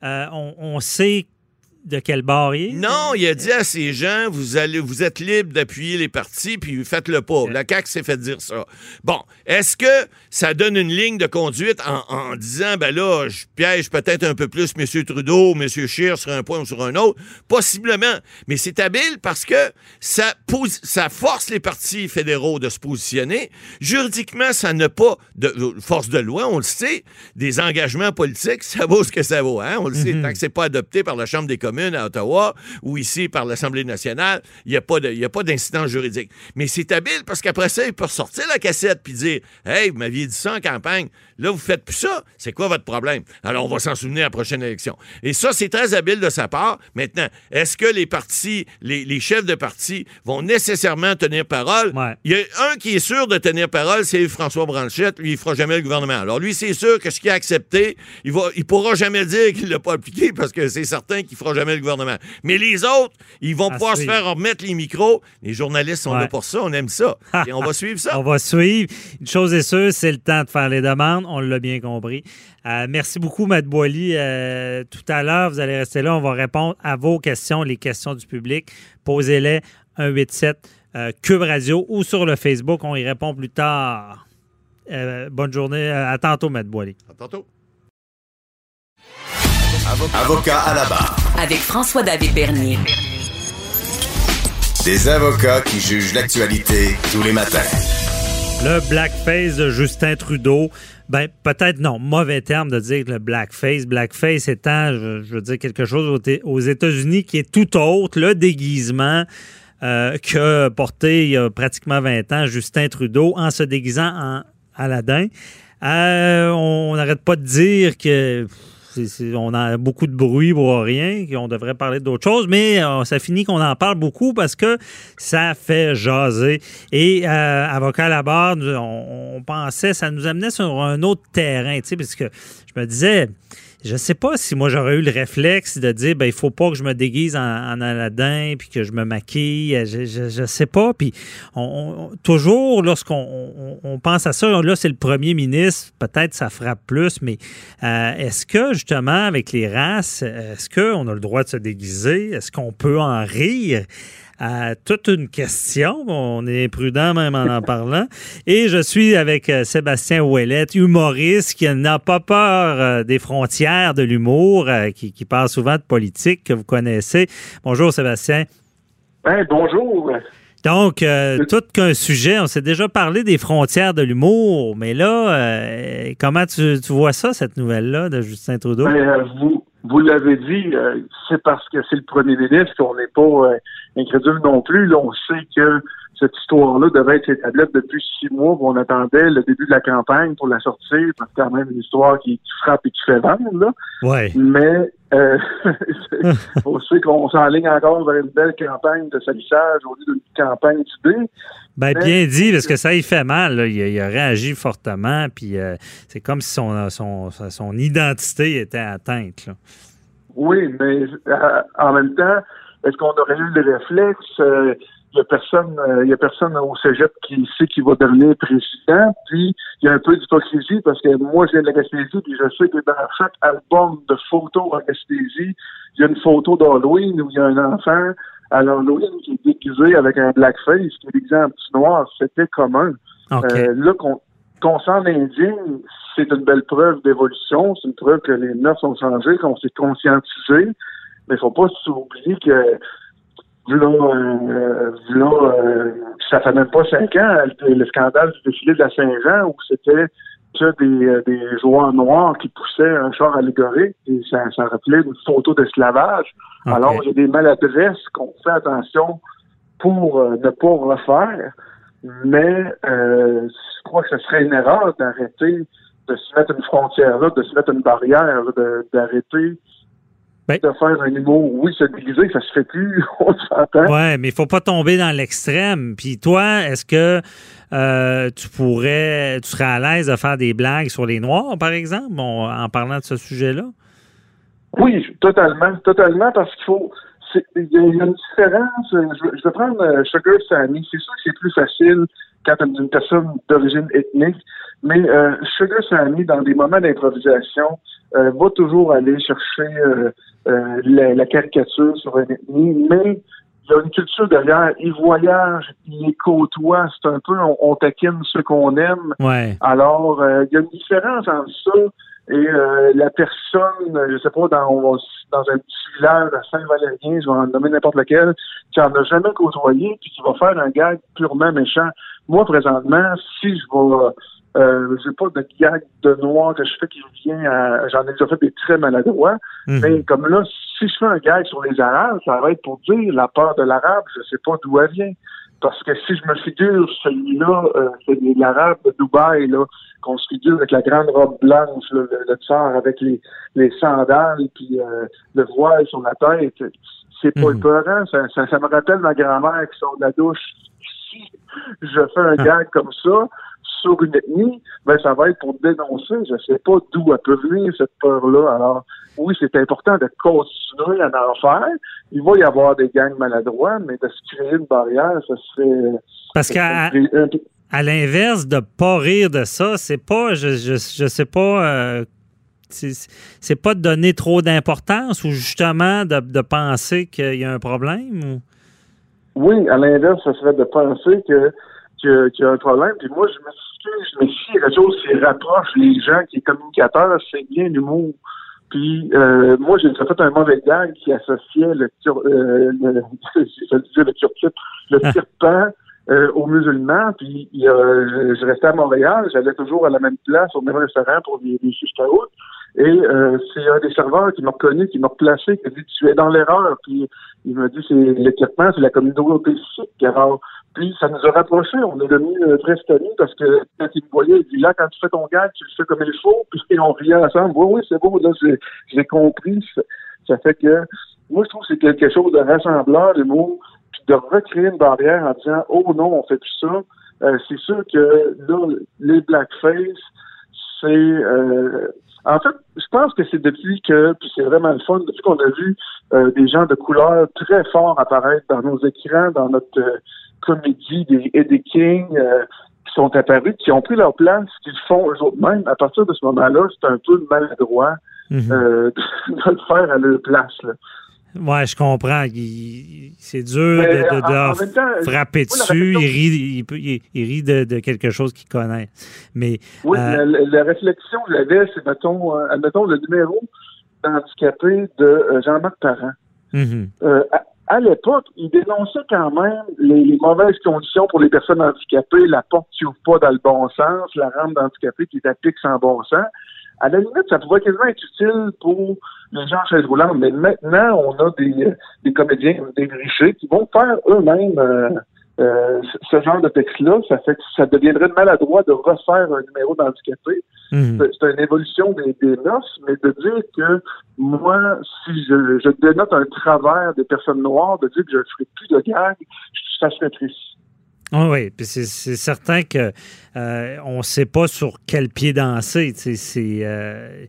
on, on sait de quel bord il est? Non, il a dit à ces gens, vous allez, vous êtes libre d'appuyer les partis, puis faites-le pas. La CAQ s'est fait dire ça. Bon, est-ce que ça donne une ligne de conduite en, en disant, ben là, je piège peut-être un peu plus M. Trudeau, M. Scheer sur un point ou sur un autre? Possiblement. Mais c'est habile parce que ça, pose, ça force les partis fédéraux de se positionner. Juridiquement, ça n'a pas de force de loi, on le sait. Des engagements politiques, ça vaut ce que ça vaut. Hein? On le sait, tant que c'est pas adopté par la Chambre des communes à Ottawa ou ici par l'Assemblée nationale, il n'y a pas d'incident juridique. Mais c'est habile parce qu'après ça, il peut ressortir la cassette puis dire Hey, vous m'aviez dit ça en campagne. Là, vous faites plus ça. C'est quoi votre problème? Alors, on va s'en souvenir à la prochaine élection. Et ça, c'est très habile de sa part. Maintenant, est-ce que les partis, les, les chefs de parti vont nécessairement tenir parole? Ouais. Il y a un qui est sûr de tenir parole, c'est François Branchette. Lui, il fera jamais le gouvernement. Alors, lui, c'est sûr que ce qu'il a accepté, il va, il pourra jamais dire qu'il l'a pas appliqué parce que c'est certain qu'il fera jamais le gouvernement. Mais les autres, ils vont À pouvoir suivre. se faire remettre les micros. Les journalistes sont Ouais. là pour ça. On aime ça. Et on va suivre ça. On va suivre. Une chose est sûre, c'est le temps de faire les demandes. On l'a bien compris. Euh, merci beaucoup, Matt Boily. Euh, tout à l'heure, vous allez rester là. On va répondre à vos questions, les questions du public. Posez-les 187 euh, Cube Radio ou sur le Facebook. On y répond plus tard. Euh, bonne journée. À tantôt, Matt Boily. À tantôt. Avocat à la barre. Avec François-David Bernier. Des avocats qui jugent l'actualité tous les matins. Le blackface de Justin Trudeau. Ben, peut-être non, mauvais terme de dire le blackface. Blackface étant, je, je veux dire, quelque chose aux, aux États-Unis qui est tout autre, le déguisement euh, que porté il y a pratiquement 20 ans Justin Trudeau en se déguisant en Aladdin. Euh, on n'arrête pas de dire que on a beaucoup de bruit pour rien, qu'on devrait parler d'autres choses, mais euh, ça finit qu'on en parle beaucoup parce que ça fait jaser. Et euh, avocat à la barre, on, on pensait, ça nous amenait sur un autre terrain, tu sais, parce que je me disais, je sais pas si moi j'aurais eu le réflexe de dire ben il faut pas que je me déguise en, en Aladdin puis que je me maquille. Je, je, je sais pas. Puis on, on- toujours lorsqu'on on, pense à ça là c'est le premier ministre. Peut-être ça frappe plus mais euh, est-ce que justement avec les races est-ce qu'on a le droit de se déguiser? Est-ce qu'on peut en rire? Euh, toute une question. On est prudent même en en parlant. Et je suis avec euh, Sébastien Ouellette, humoriste qui n'a pas peur euh, des frontières de l'humour, euh, qui, qui parle souvent de politique, que vous connaissez. Bonjour Sébastien. Bonjour. Donc, euh, tout qu'un sujet, on s'est déjà parlé des frontières de l'humour, mais là, euh, comment tu, tu vois ça, cette nouvelle-là de Justin Trudeau? Ben, euh, vous vous l'avez dit, c'est parce que c'est le premier ministre qu'on n'est pas incrédule non plus. Là, on sait que cette histoire-là devait être établie depuis six mois. On attendait le début de la campagne pour la sortir. C'est quand même une histoire qui, qui frappe et qui fait vendre. Là. Ouais. Mais euh, on sait qu'on s'enligne encore vers une belle campagne de salissage au lieu d'une campagne d'idées. Ben, bien dit, parce que ça y fait mal. là. Il, a, il a réagi fortement, puis euh, c'est comme si son, son, son identité était atteinte. là. Oui, mais euh, en même temps, est-ce qu'on aurait eu le réflexe? Euh, il y a personne, euh, il y a personne au cégep qui sait qui va devenir président. Puis il y a un peu d'hypocrisie parce que moi, viens de la Gaspésie, puis je sais que dans chaque album de photos en Gaspésie, il y a une photo d'Halloween où il y a un enfant à l'Halloween qui est déguisé avec un blackface, qui est déguisé en petit noir. C'était commun. Euh, là, qu'on qu'on s'en indigne, c'est une belle preuve d'évolution. C'est une preuve que les mœurs ont changé, qu'on s'est conscientisé. Mais il faut pas s'oublier que là, euh, là euh, ça fait même pas cinq ans, le, le scandale du défilé de la Saint-Jean où c'était que des, euh, des joueurs noirs qui poussaient un char allégorique et ça, ça rappelait une photo d'esclavage. Alors, il y a des maladresses qu'on fait attention pour euh, ne pas refaire, mais euh, je crois que ce serait une erreur d'arrêter de se mettre une frontière là, de se mettre une barrière, de- d'arrêter Ben- de faire un humour. Oui, se déguiser, ça se fait plus, on s'entend. Ouais, mais il faut pas tomber dans l'extrême. Puis toi, est-ce que euh, tu pourrais, tu serais à l'aise de faire des blagues sur les Noirs, par exemple, bon, en parlant de ce sujet-là? Oui, totalement, totalement, parce qu'il faut. Il y a une différence. euh, Je, vais- je vais prendre euh, Sugar Sammy. C'est sûr que c'est plus facile quand tu une personne d'origine ethnique, mais euh, Sugar Sammy, dans des moments d'improvisation, euh, va toujours aller chercher euh, euh, la, la caricature sur un ethnie, mais il y a une culture derrière. Ils voyagent, ils côtoient. C'est un peu, on, on taquine ce qu'on aime. Ouais. Alors, euh, il y a une différence entre ça et euh, la personne, je sais pas, dans, dans un petit village à Saint-Valérien, je vais en nommer n'importe lequel, qui en a jamais côtoyé, puis qui va faire un gag purement méchant. Moi, présentement, si je vais euh, j'ai pas de gag de noir que je fais qui vient à, j'en ai déjà fait des très maladroits. Mhm. Mais comme là, si je fais un gag sur les Arabes, ça va être pour dire la peur de l'arabe, je sais pas d'où elle vient. Parce que si je me figure celui-là, euh, c'est l'arabe de Dubaï, là, qu'on se figure avec la grande robe blanche, le, le tsar avec les, les sandales, puis euh, le voile sur la tête, c'est pas Mhm. épeurant. Ça, ça, ça me rappelle ma grand-mère qui sort de la douche. Je fais un gag comme ça, sur une ethnie, ben ça va être pour dénoncer. Je sais pas d'où elle peut venir cette peur-là. Alors, oui, c'est important de continuer à en faire. Il va y avoir des gangs maladroits, mais de se créer une barrière, ça serait. Parce qu'à à l'inverse de pas rire de ça, c'est pas, je, je, je sais pas, euh, c'est pas de donner trop d'importance ou justement de, de penser qu'il y a un problème. Ou... Oui, à l'inverse, ça serait de penser que qu'il y a un problème. Puis moi, je m'excuse, mais si quelque chose qui rapproche les gens qui est communicateur, c'est bien l'humour. Puis euh, moi, j'ai fait un mauvais gag qui associait le euh, le, le le Ah. turpan euh, aux musulmans. Puis je, restais à Montréal, j'allais toujours à la même place, au même restaurant pour les fiches à haute. Et euh, c'est un des serveurs qui m'a reconnu, qui m'a replacé, qui a dit Tu es dans l'erreur. Puis il m'a dit c'est le turpan, c'est la communauté sikh. Alors, puis ça nous a rapprochés, on est devenus euh, très amis parce que quand il me voyait, il dit là, quand tu fais ton gag, tu le fais comme il faut, puis on riait ensemble. Oui, oui, c'est beau, là, j'ai, compris. Ça, fait que moi je trouve que c'est quelque chose de rassembleur, les mots, puis de recréer une barrière en disant Oh non, on fait plus ça. Euh, c'est sûr que là, les blackface, c'est euh, en fait, je pense que c'est depuis que, puis c'est vraiment le fun, depuis qu'on a vu euh, des gens de couleur très forts apparaître dans nos écrans, dans notre euh, comédie des Eddie King, euh, qui sont apparus, qui ont pris leur place, qu'ils font eux autres mêmes. À partir de ce moment-là, c'est un peu maladroit euh, de le faire à leur place. Là. Ouais, je comprends. C'est dur Mais, de, temps, frapper dessus. Il rit, il, peut- il- il rit de, de quelque chose qu'il connaît. Mais Oui, Euh, la, la réflexion que j'avais, c'est, mettons, euh, le numéro d'handicapé de euh, Jean-Marc Parent. mhm. Euh, à, à l'époque, il dénonçait quand même les, les mauvaises conditions pour les personnes handicapées, la porte qui ouvre pas dans le bon sens, la rampe d'handicapé qui est à pic sans bon sens. À la limite, ça pouvait quasiment être utile pour les gens en chaise roulante, mais maintenant, on a des, des comédiens, des richer qui vont faire eux-mêmes euh, euh, ce genre de texte-là. Ça fait que ça deviendrait maladroit de refaire un numéro d'handicapé Mhm. c'est une évolution des, des mœurs, mais de dire que moi, si je, je dénote un travers des personnes noires, de dire que je ne ferai plus de gag, ça serait triste. Ah oui, puis c'est certain que euh, on ne sait pas sur quel pied danser. C'est euh,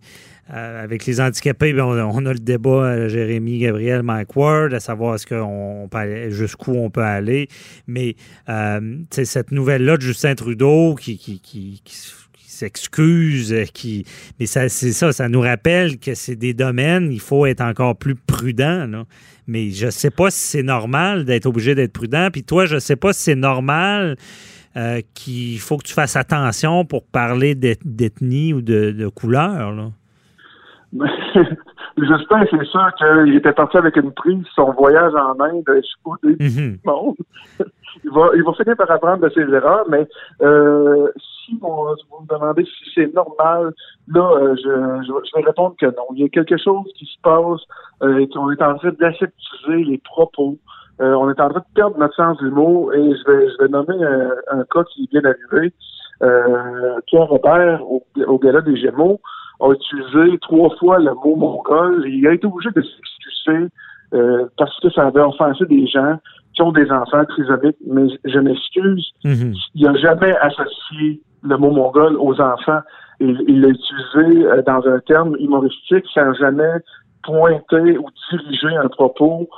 euh, avec les handicapés, ben, on, a le débat euh, Jérémy, Gabriel, Mike Ward, à savoir est-ce qu'on jusqu'où on peut aller. Mais euh, cette nouvelle-là de Justin Trudeau qui, s'excuse, euh, qui mais ça c'est ça, ça nous rappelle que c'est des domaines, il faut être encore plus prudent. Mais je sais pas si c'est normal d'être obligé d'être prudent. Puis toi, je sais pas si c'est normal qu'il faut que tu fasses attention pour parler d'eth- d'ethnie ou de, couleur. Justin, c'est sûr qu'il était parti avec une prise, son voyage en Inde, pas, des Mhm. monde. il, va, il va finir par apprendre de ses erreurs, mais euh, si on, vous me demandez si c'est normal, là, euh, je, je, je vais répondre que non. Il y a quelque chose qui se passe, euh, qu'on est en train d'aseptiser les propos. Euh, on est en train de perdre notre sens du mot et je vais, je vais nommer un, un cas qui vient d'arriver. Euh, Pierre Robert, au, au gala des Gémeaux, a utilisé trois fois le mot mongol et il a été obligé de s'excuser euh, parce que ça avait offensé des gens qui ont des enfants trisomiques. Mais je, m'excuse, Mhm. il n'a jamais associé le mot mongol aux enfants. Il l'a utilisé euh, dans un terme humoristique sans jamais pointer ou diriger un propos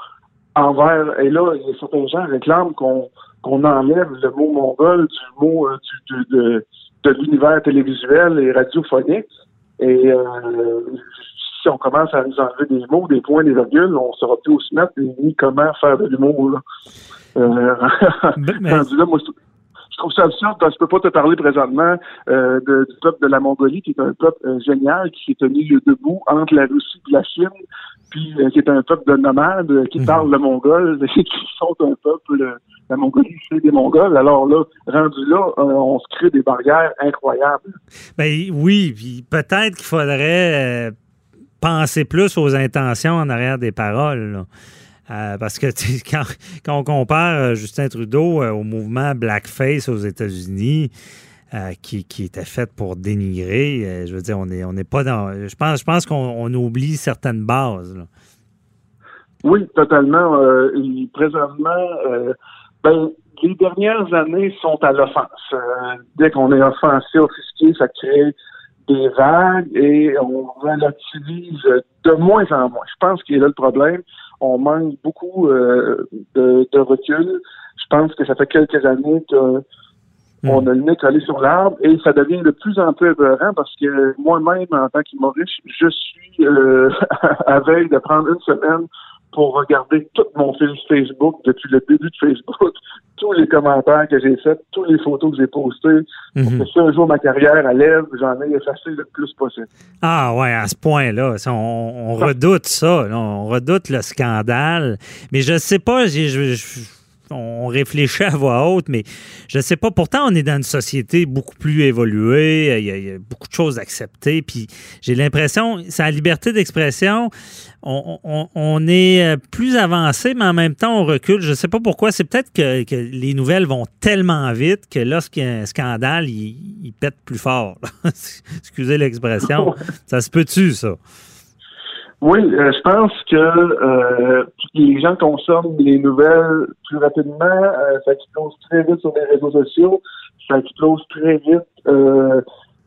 envers. Et là, il y a certains gens réclament qu'on qu'on enlève le mot mongol du mot euh, du, de, de, de l'univers télévisuel et radiophonique. Et euh, si on commence à nous enlever des mots, des points, des virgules, on saura plus où se mettre ni comment faire de l'humour. Là. Euh, Mais- rendu là, moi, je, trouve ça absurde parce que je peux pas te parler présentement euh, de- du peuple de la Mongolie, qui est un peuple euh, génial, qui s'est tenu debout entre la Russie et la Chine, puis euh, qui est un peuple de nomades, qui Mhm. parle le mongol, et qui sont un peuple, la Mongolie, c'est des Mongols. Alors là, rendu là, on se crée des barrières incroyables. Ben oui, puis peut-être qu'il faudrait penser plus aux intentions en arrière des paroles. là. Euh, parce que quand, quand on compare euh, Justin Trudeau euh, au mouvement Blackface aux États-Unis, qui, était fait pour dénigrer, je veux dire, on n'est on n'est pas dans. Je pense, je pense qu'on on oublie certaines bases. Oui, totalement. Présentement, ben, les dernières années sont à l'offense. Dès qu'on est offensé, offusqué, ça crée des vagues et on relativise de moins en moins. Je pense qu'il est là le problème. On manque beaucoup euh, de, de recul. Je pense que ça fait quelques années que on a le nez collé sur l'arbre et ça devient de plus en plus épeurant parce que moi-même, en tant qu'humoriste, je suis euh, à veille de prendre une semaine pour regarder tout mon fil Facebook depuis le début de Facebook, tous les commentaires que j'ai faits, toutes les photos que j'ai postées. Mhm. Pour que si un jour ma carrière à lève, j'en ai effacé le plus possible. Ah ouais, à ce point-là, on, on redoute ça, on redoute le scandale. Mais je sais pas, j'ai- je- je- on réfléchit à voix haute, mais je sais pas. Pourtant, on est dans une société beaucoup plus évoluée, il y a, il y a beaucoup de choses acceptées. Puis j'ai l'impression, c'est la liberté d'expression. On, on- on est euh, plus avancé, mais en même temps, on recule. Je sais pas pourquoi. C'est peut-être que, que les nouvelles vont tellement vite que lorsqu'il y a un scandale, il, il pète plus fort. Excusez l'expression. Ça se peut-tu, ça? Oui, euh, je pense que euh, les gens consomment les nouvelles plus rapidement, euh, ça explose très vite sur les réseaux sociaux, ça explose très vite.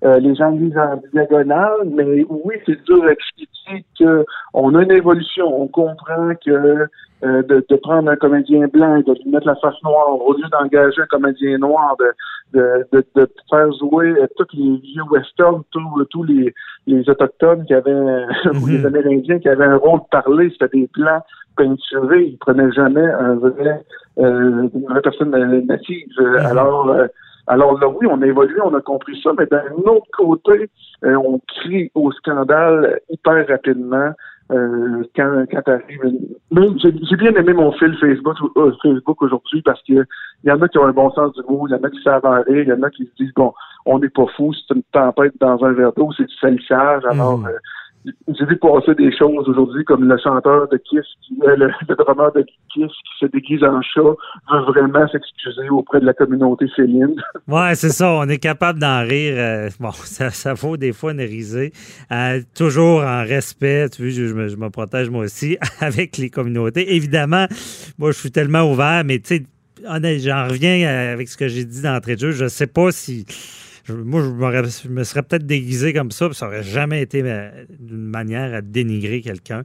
Euh, les gens lisent en diagonale, mais oui, c'est dur à expliquer qu'on a une évolution. On comprend que euh, de, de prendre un comédien blanc et de lui mettre la face noire au lieu d'engager un comédien noir, de, de, de, de faire jouer tous les vieux westerns, tous les, les autochtones qui avaient, ou les Amérindiens qui avaient un rôle de parler, c'était des plans peinturés, ils prenaient jamais un vrai, euh, une vraie personne euh, native. Euh, Alors, euh, alors là, oui, on a évolué, on a compris ça, mais d'un autre côté, euh, on crie au scandale hyper rapidement. Euh, quand, quand Mais j'ai bien aimé mon fil Facebook, euh, Facebook aujourd'hui parce que il y en a qui ont un bon sens du mot, il y en a qui savent en rire, il y en a qui se disent bon, on n'est pas fou, c'est une tempête dans un verre d'eau, c'est du salissage. Alors, Mhm. euh, j'ai vu passer des choses aujourd'hui comme le chanteur de Kiss, qui, euh, le, le drummer de Kiss qui se déguise en chat veut vraiment s'excuser auprès de la communauté féline. Ouais, c'est ça. On est capable d'en rire. euh, bon, ça, ça vaut des fois une. Euh, toujours en respect. Tu vois, je, me, protège moi aussi avec les communautés. Évidemment, moi, je suis tellement ouvert, mais tu sais, j'en reviens avec ce que j'ai dit d'entrée de jeu. Je sais pas si. Je- moi, je, me serais peut-être déguisé comme ça, puis ça aurait jamais été euh, d'une manière à dénigrer quelqu'un.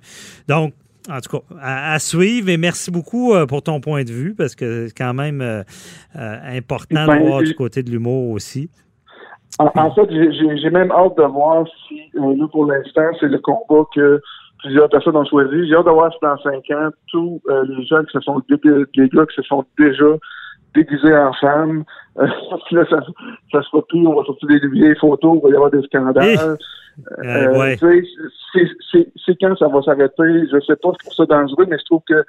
Donc, en tout cas, à, à suivre et merci beaucoup euh, pour ton point de vue parce que c'est quand même euh, euh, important Ben, de voir et- du côté de l'humour aussi. En, en fait, j'ai- même hâte de voir si, euh, là, pour l'instant, c'est le combat que plusieurs personnes ont choisi. J'ai hâte de voir si dans cinq ans, tous les gens qui se sont les gars qui se sont déjà déguisés en femmes, euh, là, ça, ça sera plus, on va sortir des vieilles photos, il va y avoir des scandales. Euh, Euh, ouais. c'est c'est quand ça va s'arrêter? Je sais pas, je trouve ça dangereux, mais je trouve que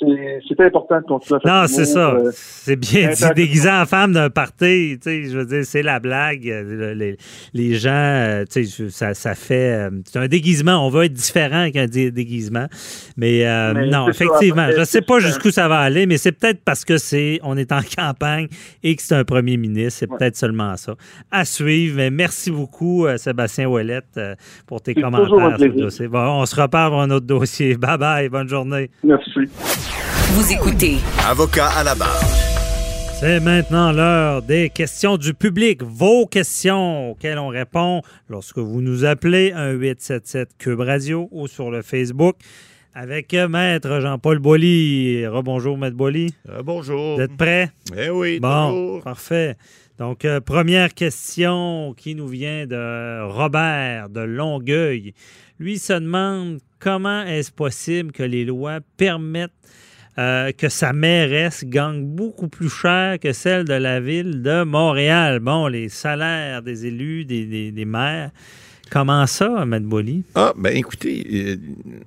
c'est important de continuer à faire Non, c'est ça. euh, C'est bien dit. Déguisé en femme d'un party, tu sais, je veux dire, c'est la blague. Euh, Les, les gens, euh, tu sais, ça, ça fait. C'est un déguisement. On veut être différent qu'un dé- déguisement. Mais, euh, Mais non, ça, effectivement, je sais pas jusqu'où ça va aller, mais c'est peut-être parce que c'est on est en campagne et que c'est un premier ministre. C'est peut-être seulement ça. À suivre. Mais merci beaucoup, euh, Sébastien Ouellette, pour tes commentaires sur le dossier. Bon, on se reparle pour un autre dossier. Bye bye. Bonne journée. Merci. Vous écoutez Avocat à la barre. C'est maintenant l'heure des questions du public. Vos questions auxquelles on répond lorsque vous nous appelez un 877 Cube Radio ou sur le Facebook avec Maître Jean-Paul Boilly. Rebonjour, Maître Boilly. Euh, bonjour. Vous êtes prêts? Eh oui, Bon, toujours. parfait. Donc, euh, première question qui nous vient de Robert de Longueuil. Lui se demande comment est-ce possible que les lois permettent euh, que sa mairesse gagne beaucoup plus cher que celle de la ville de Montréal. Bon, les salaires des élus, des, des, des maires. Comment ça, Bolly? Ah, ben écoutez, euh,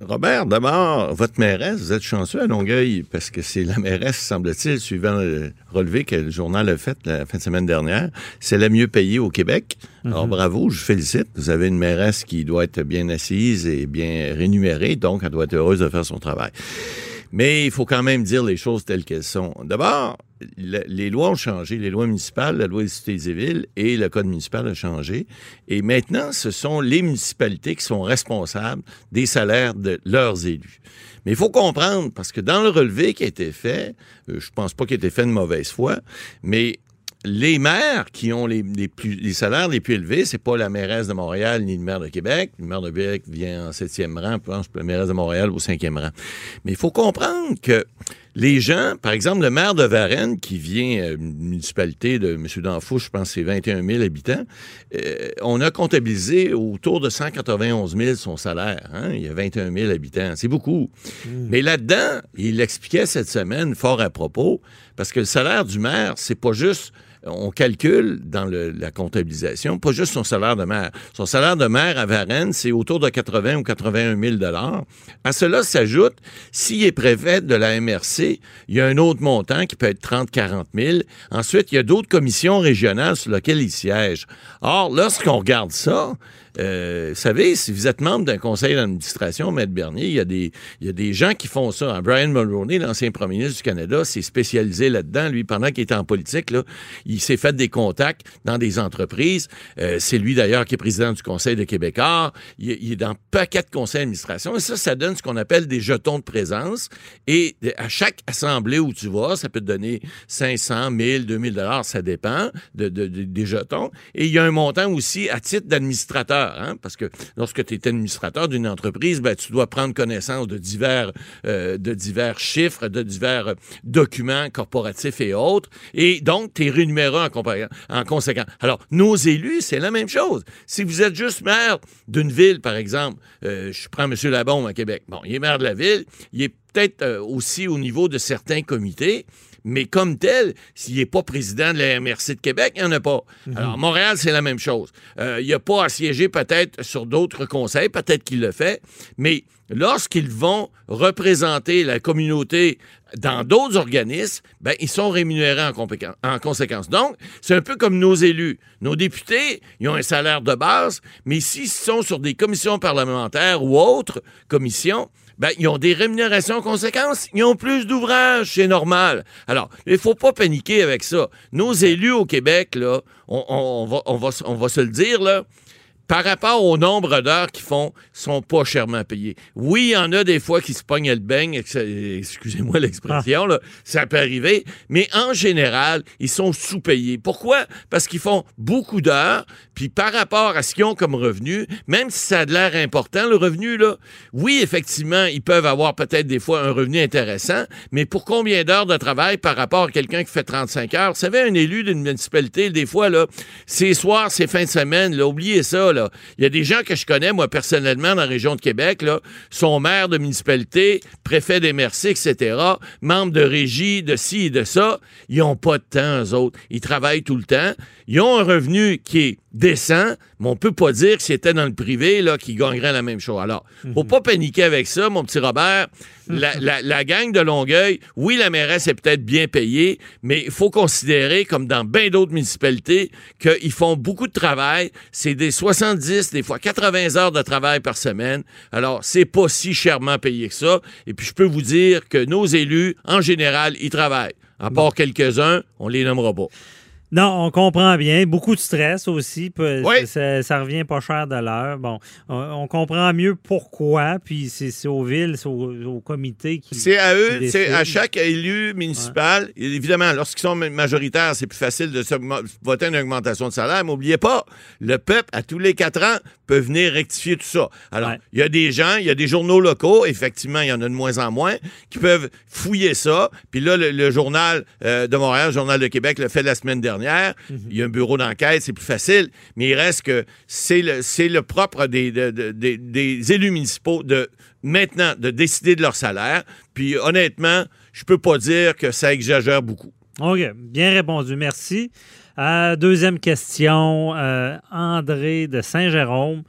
Robert, d'abord, votre mairesse, vous êtes chanceux à Longueuil parce que c'est la mairesse, semble-t-il, suivant le relevé que le journal a fait la fin de semaine dernière, c'est la mieux payée au Québec. Alors bravo, je vous félicite. Vous avez une mairesse qui doit être bien assise et bien rémunérée, donc elle doit être heureuse de faire son travail. Mais il faut quand même dire les choses telles qu'elles sont. D'abord, les lois ont changé. Les lois municipales, la loi des cités et villes et le code municipal a changé. Et maintenant, ce sont les municipalités qui sont responsables des salaires de leurs élus. Mais il faut comprendre, parce que dans le relevé qui a été fait, euh, je pense pas qu'il a été fait de mauvaise foi, mais les maires qui ont les, salaires les plus élevés, c'est pas la mairesse de Montréal ni le maire de Québec. Le maire de Québec vient en septième rang, je pense la mairesse de Montréal au cinquième rang. Mais il faut comprendre que les gens, par exemple, le maire de Varennes, qui vient euh, municipalité de M. Danfou, je pense que c'est 21 000 habitants, euh, on a comptabilisé autour de 191 000 son salaire. hein. Il y a 21 000 habitants. C'est beaucoup. Mais là-dedans, il l'expliquait cette semaine fort à propos, parce que le salaire du maire, c'est pas juste on calcule dans la comptabilisation, pas juste son salaire de maire. Son salaire de maire à Varennes, c'est autour de 80 ou 81 000 À cela s'ajoute, s'il est préfet de la MRC, il y a un autre montant qui peut être 30 40 000. Ensuite, il y a d'autres commissions régionales sur lesquelles il siège. Or, lorsqu'on regarde ça, euh, vous savez, si vous êtes membre d'un conseil d'administration, Maître Bernier, il y, a des, il y a des gens qui font ça. Hein, Brian Mulroney, l'ancien premier ministre du Canada, s'est spécialisé là-dedans. Lui, pendant qu'il était en politique, il s'est fait des contacts dans des entreprises. Euh, c'est lui, d'ailleurs, qui est président du Conseil de Québécois. Il, est- dans un paquet de conseils d'administration. Et ça, ça donne ce qu'on appelle des jetons de présence. Et à chaque assemblée où tu vas, ça peut te donner 500, 1000, 2000 dollars, ça dépend de- des jetons. Et il y a un montant aussi à titre d'administrateur, hein, parce que lorsque tu es administrateur d'une entreprise, ben, tu dois prendre connaissance de divers, euh, de divers chiffres, de divers euh, documents corporatifs et autres. Et donc, tu es rémunéré en, en conséquence. Alors, nos élus, c'est la même chose. Si vous êtes juste maire d'une ville, par exemple, euh, je prends M. Labombe à Québec. Bon, il est maire de la ville, il est peut-être aussi au niveau de certains comités, mais comme tel, s'il n'est pas président de la MRC de Québec, il n'y en a pas. Alors, Montréal, c'est la même chose. Euh, il n'y a pas à siéger peut-être sur d'autres conseils, peut-être qu'il le fait, mais lorsqu'ils vont représenter la communauté dans d'autres organismes, ben, ils sont rémunérés en, en conséquence. Donc, c'est un peu comme nos élus. Nos députés, ils ont un salaire de base, mais s'ils sont sur des commissions parlementaires ou autres commissions, ben, ils ont des rémunérations en conséquence. Ils ont plus d'ouvrages, c'est normal. Alors, il faut pas paniquer avec ça. Nos élus au Québec, là, on- on va, on, va, on va se le dire, là, par rapport au nombre d'heures qu'ils font, sont pas chèrement payés. Oui, il y en a des fois qui se pognent le beigne, ex- excusez-moi l'expression, là, ça peut arriver, mais en général, ils sont sous-payés. Pourquoi? Parce qu'ils font beaucoup d'heures, puis par rapport à ce qu'ils ont comme revenu, même si ça a de l'air important, le revenu, là, oui, effectivement, ils peuvent avoir peut-être des fois un revenu intéressant, mais pour combien d'heures de travail par rapport à quelqu'un qui fait 35 heures? Vous savez, un élu d'une municipalité, des fois, là, ces soirs, ces fins de semaine, là, oubliez ça, là. Il y a des gens que je connais, moi, personnellement, dans la région de Québec, là, sont maires de municipalité, préfet des merci, etc., membres de régie, de ci et de ça. Ils n'ont pas de temps, eux autres. Ils travaillent tout le temps. Ils ont un revenu qui est décent, mais on peut pas dire que c'était dans le privé, là, qu'ils gagneraient la même chose. Alors, faut pas paniquer avec ça, mon petit Robert. La, la- la gang de Longueuil, oui, la mairesse est peut-être bien payée, mais il faut considérer, comme dans bien d'autres municipalités, qu'ils font beaucoup de travail. C'est des 70, des fois 80 heures de travail par semaine. Alors, c'est pas si chèrement payé que ça. Et puis, je peux vous dire que nos élus, en général, ils travaillent. À part quelques-uns, on les nommera pas. Non, on comprend bien. Beaucoup de stress aussi. Peu- Oui. Ça, ça revient pas cher de l'heure. Bon, on, on comprend mieux pourquoi. Puis c'est aux villes, c'est au, au comité qui. C'est à eux, c'est à chaque élu municipal. Évidemment, lorsqu'ils sont ma- majoritaires, c'est plus facile de voter une augmentation de salaire. Mais n'oubliez pas, le peuple, à tous les quatre ans, peut venir rectifier tout ça. Alors, Ouais. il y a des gens, il y a des journaux locaux, effectivement, il y en a de moins en moins, qui peuvent fouiller ça. Puis là, le, le journal euh, de Montréal, le journal de Québec, le fait la semaine dernière. Il y a un bureau d'enquête, c'est plus facile, mais il reste que c'est le, le propre des, de- de- des- des élus municipaux de maintenant de décider de leur salaire. Puis honnêtement, je peux pas dire que ça exagère beaucoup. OK, bien répondu, merci. Deuxième question, euh, André de Saint-Jérôme.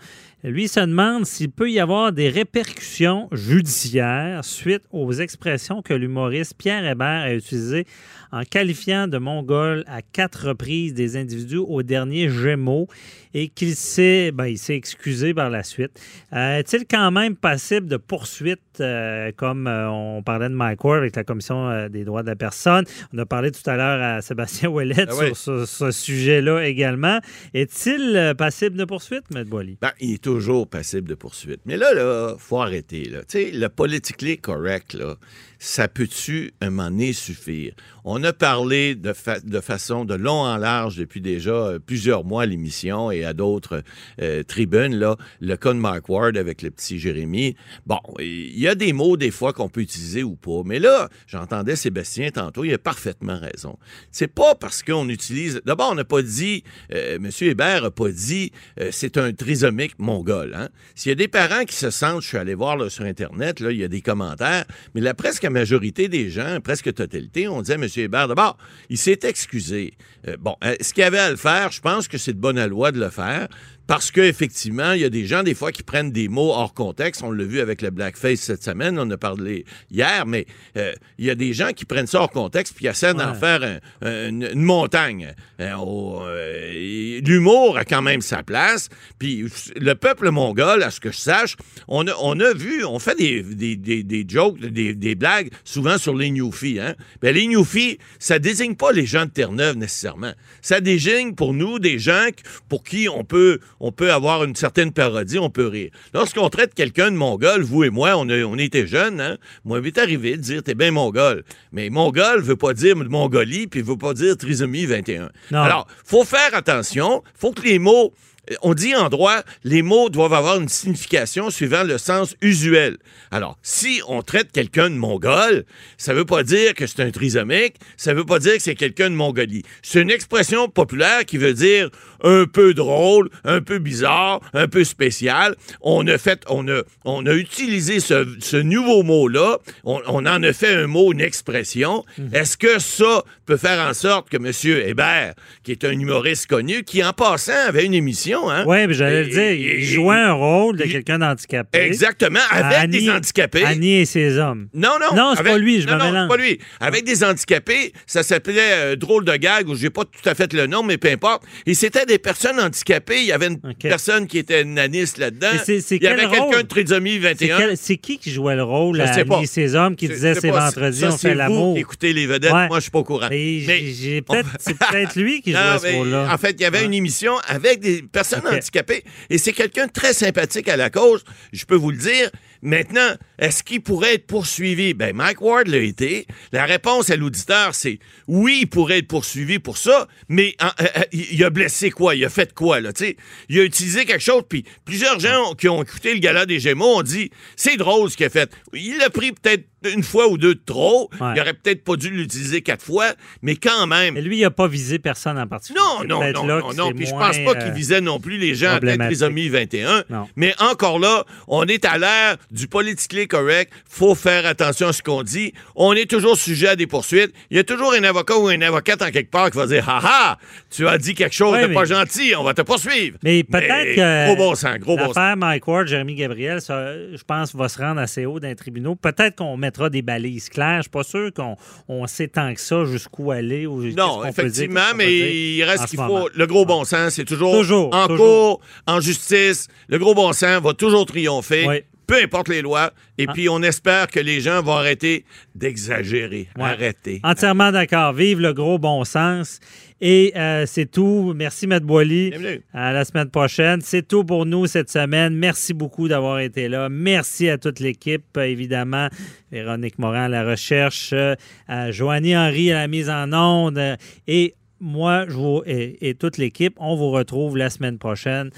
Lui se demande s'il peut y avoir des répercussions judiciaires suite aux expressions que l'humoriste Pierre Hébert a utilisées en qualifiant de Mongol à quatre reprises des individus au dernier Gémeaux et qu'il s'est ben, s'est excusé par la suite. Euh, Est-il quand même passible de poursuite, euh, comme euh, on parlait de Mike Ward avec la Commission euh, des droits de la personne? On a parlé tout à l'heure à Sébastien Ouellet Ah ouais. sur ce, ce sujet-là également. Est-il passible de poursuite, M. Boily? Ben, il est toujours passible de poursuite. Mais là, là, faut arrêter. Là. Tu sais, le politically correct, là, ça peut-tu un moment donné suffire? On a parlé de, fa- de façon de long en large depuis déjà euh, plusieurs mois à l'émission et à d'autres euh, tribunes, là, le cas de Mark Ward avec le petit Jérémy. Bon, il y a des mots des fois qu'on peut utiliser ou pas, mais là, j'entendais Sébastien tantôt, il a parfaitement raison. C'est pas parce qu'on utilise... D'abord, on n'a pas dit, euh, M. Hébert n'a pas dit, euh, c'est un trisomique Hein? S'il y a des parents qui se sentent, je suis allé voir sur Internet, il y a des commentaires, mais la presque majorité des gens, presque totalité, on disait, M. Hébert, d'abord, il s'est excusé. Euh, bon, euh, ce qu'il avait à le faire, je pense que c'est de bonne loi de le faire. Parce qu'effectivement, il y a des gens, des fois, qui prennent des mots hors contexte. On l'a vu avec le blackface cette semaine, on en a parlé hier, mais euh, il y a des gens qui prennent ça hors contexte puis essaient d'en faire un- un- une, montagne. Euh, euh, L'humour a quand même sa place. Puis le peuple mongol, à ce que je sache, on a, on a vu, on fait des, des, des, des jokes, des, des blagues, souvent sur les Newfies. Hein? Ben, les Newfies, ça désigne pas les gens de Terre-Neuve nécessairement. Ça désigne pour nous des gens pour qui on peut, on peut avoir une certaine parodie, on peut rire. Lorsqu'on traite quelqu'un de mongol, vous et moi, on, a- on était jeunes, hein? moi, il m'est arrivé de dire t'es bien mongol. Mais mongol veut pas dire Mongolie, puis veut pas dire trisomie 21. Non. Alors, faut faire attention, faut que les mots on dit en droit, les mots doivent avoir une signification suivant le sens usuel. Alors, si on traite quelqu'un de mongol, ça veut pas dire que c'est un trisomique, ça veut pas dire que c'est quelqu'un de Mongolie. C'est une expression populaire qui veut dire un peu drôle, un peu bizarre, un peu spécial. On a fait, on a, on a utilisé ce, ce nouveau mot-là, on, on en a fait un mot, une expression. Est-ce que ça peut faire en sorte que M. Hébert, qui est un humoriste connu, qui en passant avait une émission, hein? Oui, mais j'allais le dire. et- Il jouait un rôle de quelqu'un d'handicapé. Exactement, avec Annie- des handicapés. Annie et ses hommes. Non, non. Non, c'est pas lui, je non, me non, pas lui. Avec des handicapés, ça s'appelait euh, Drôle de gag, ou j'ai pas tout à fait le nom, mais peu importe. Et c'était des personnes handicapées. Il y avait une personne qui était naniste là-dedans. Il y avait quel quelqu'un de trisomie C'est 21. quel- C'est qui qui jouait le rôle Je à pas. Annie et ses hommes qui disait c'est vendredi, on fait l'amour? écoutez les vedettes. Ouais. Moi, je suis pas au courant. C'est peut-être lui qui jouait ce rôle-là. En fait, il y avait une émission avec des personnes OK. handicapées et c'est quelqu'un de très sympathique à la cause, je peux vous le dire. Maintenant, est-ce qu'il pourrait être poursuivi? Ben, Mike Ward l'a été. La réponse à l'auditeur, c'est oui, il pourrait être poursuivi pour ça, mais en- euh, euh, il a blessé quoi? Il a fait quoi, là? Tu sais, il a utilisé quelque chose, puis plusieurs gens qui ont écouté le gala des Gémeaux ont dit c'est drôle ce qu'il a fait. Il l'a pris peut-être une fois ou deux de trop. Ouais. Il aurait peut-être pas dû l'utiliser quatre fois, mais quand même. Mais lui, il n'a pas visé personne en particulier. Non, non, peut-être non, non, Puis je pense pas qu'il euh, visait non plus les gens tête problématique. trisomie 21. Non. Mais encore là, on est à l'ère du politically correct. Faut faire attention à ce qu'on dit. On est toujours sujet à des poursuites. Il y a toujours un avocat ou une avocate en quelque part qui va dire Ha ha, tu as dit quelque chose Ouais, de mais- pas gentil, on va te poursuivre. Mais peut-être que. Gros bon sens, gros bon sens. Mike Ward, Jérémy Gabriel, ça, je pense, va se rendre assez haut dans les tribunaux. Peut-être qu'on mettra des balises claires. Je suis pas sûr qu'on on sait tant que ça jusqu'où aller. Ou Non, qu'on peut dire, effectivement, mais il reste qu'il faut. moment. Le gros bon sens, c'est toujours, Toujours, en toujours. cours, en justice. Le gros bon sens va toujours triompher. Oui. Peu importe les lois. Et Ah. puis, on espère que les gens vont arrêter d'exagérer. Ouais. Arrêter. Entièrement d'accord. Vive le gros bon sens. Et euh, c'est tout. Merci, Matt Boily. Bienvenue. À la semaine prochaine. C'est tout pour nous cette semaine. Merci beaucoup d'avoir été là. Merci à toute l'équipe, évidemment. Véronique Morin à la recherche, euh, à Joanie Henry à la mise en onde. Et moi, je vous, et, et toute l'équipe, on vous retrouve la semaine prochaine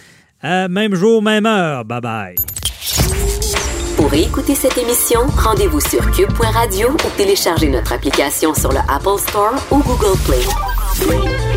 Euh, même jour, même heure. Bye bye. Pour écouter cette émission, rendez-vous sur cube.radio ou téléchargez notre application sur le Apple Store ou Google Play. Freak.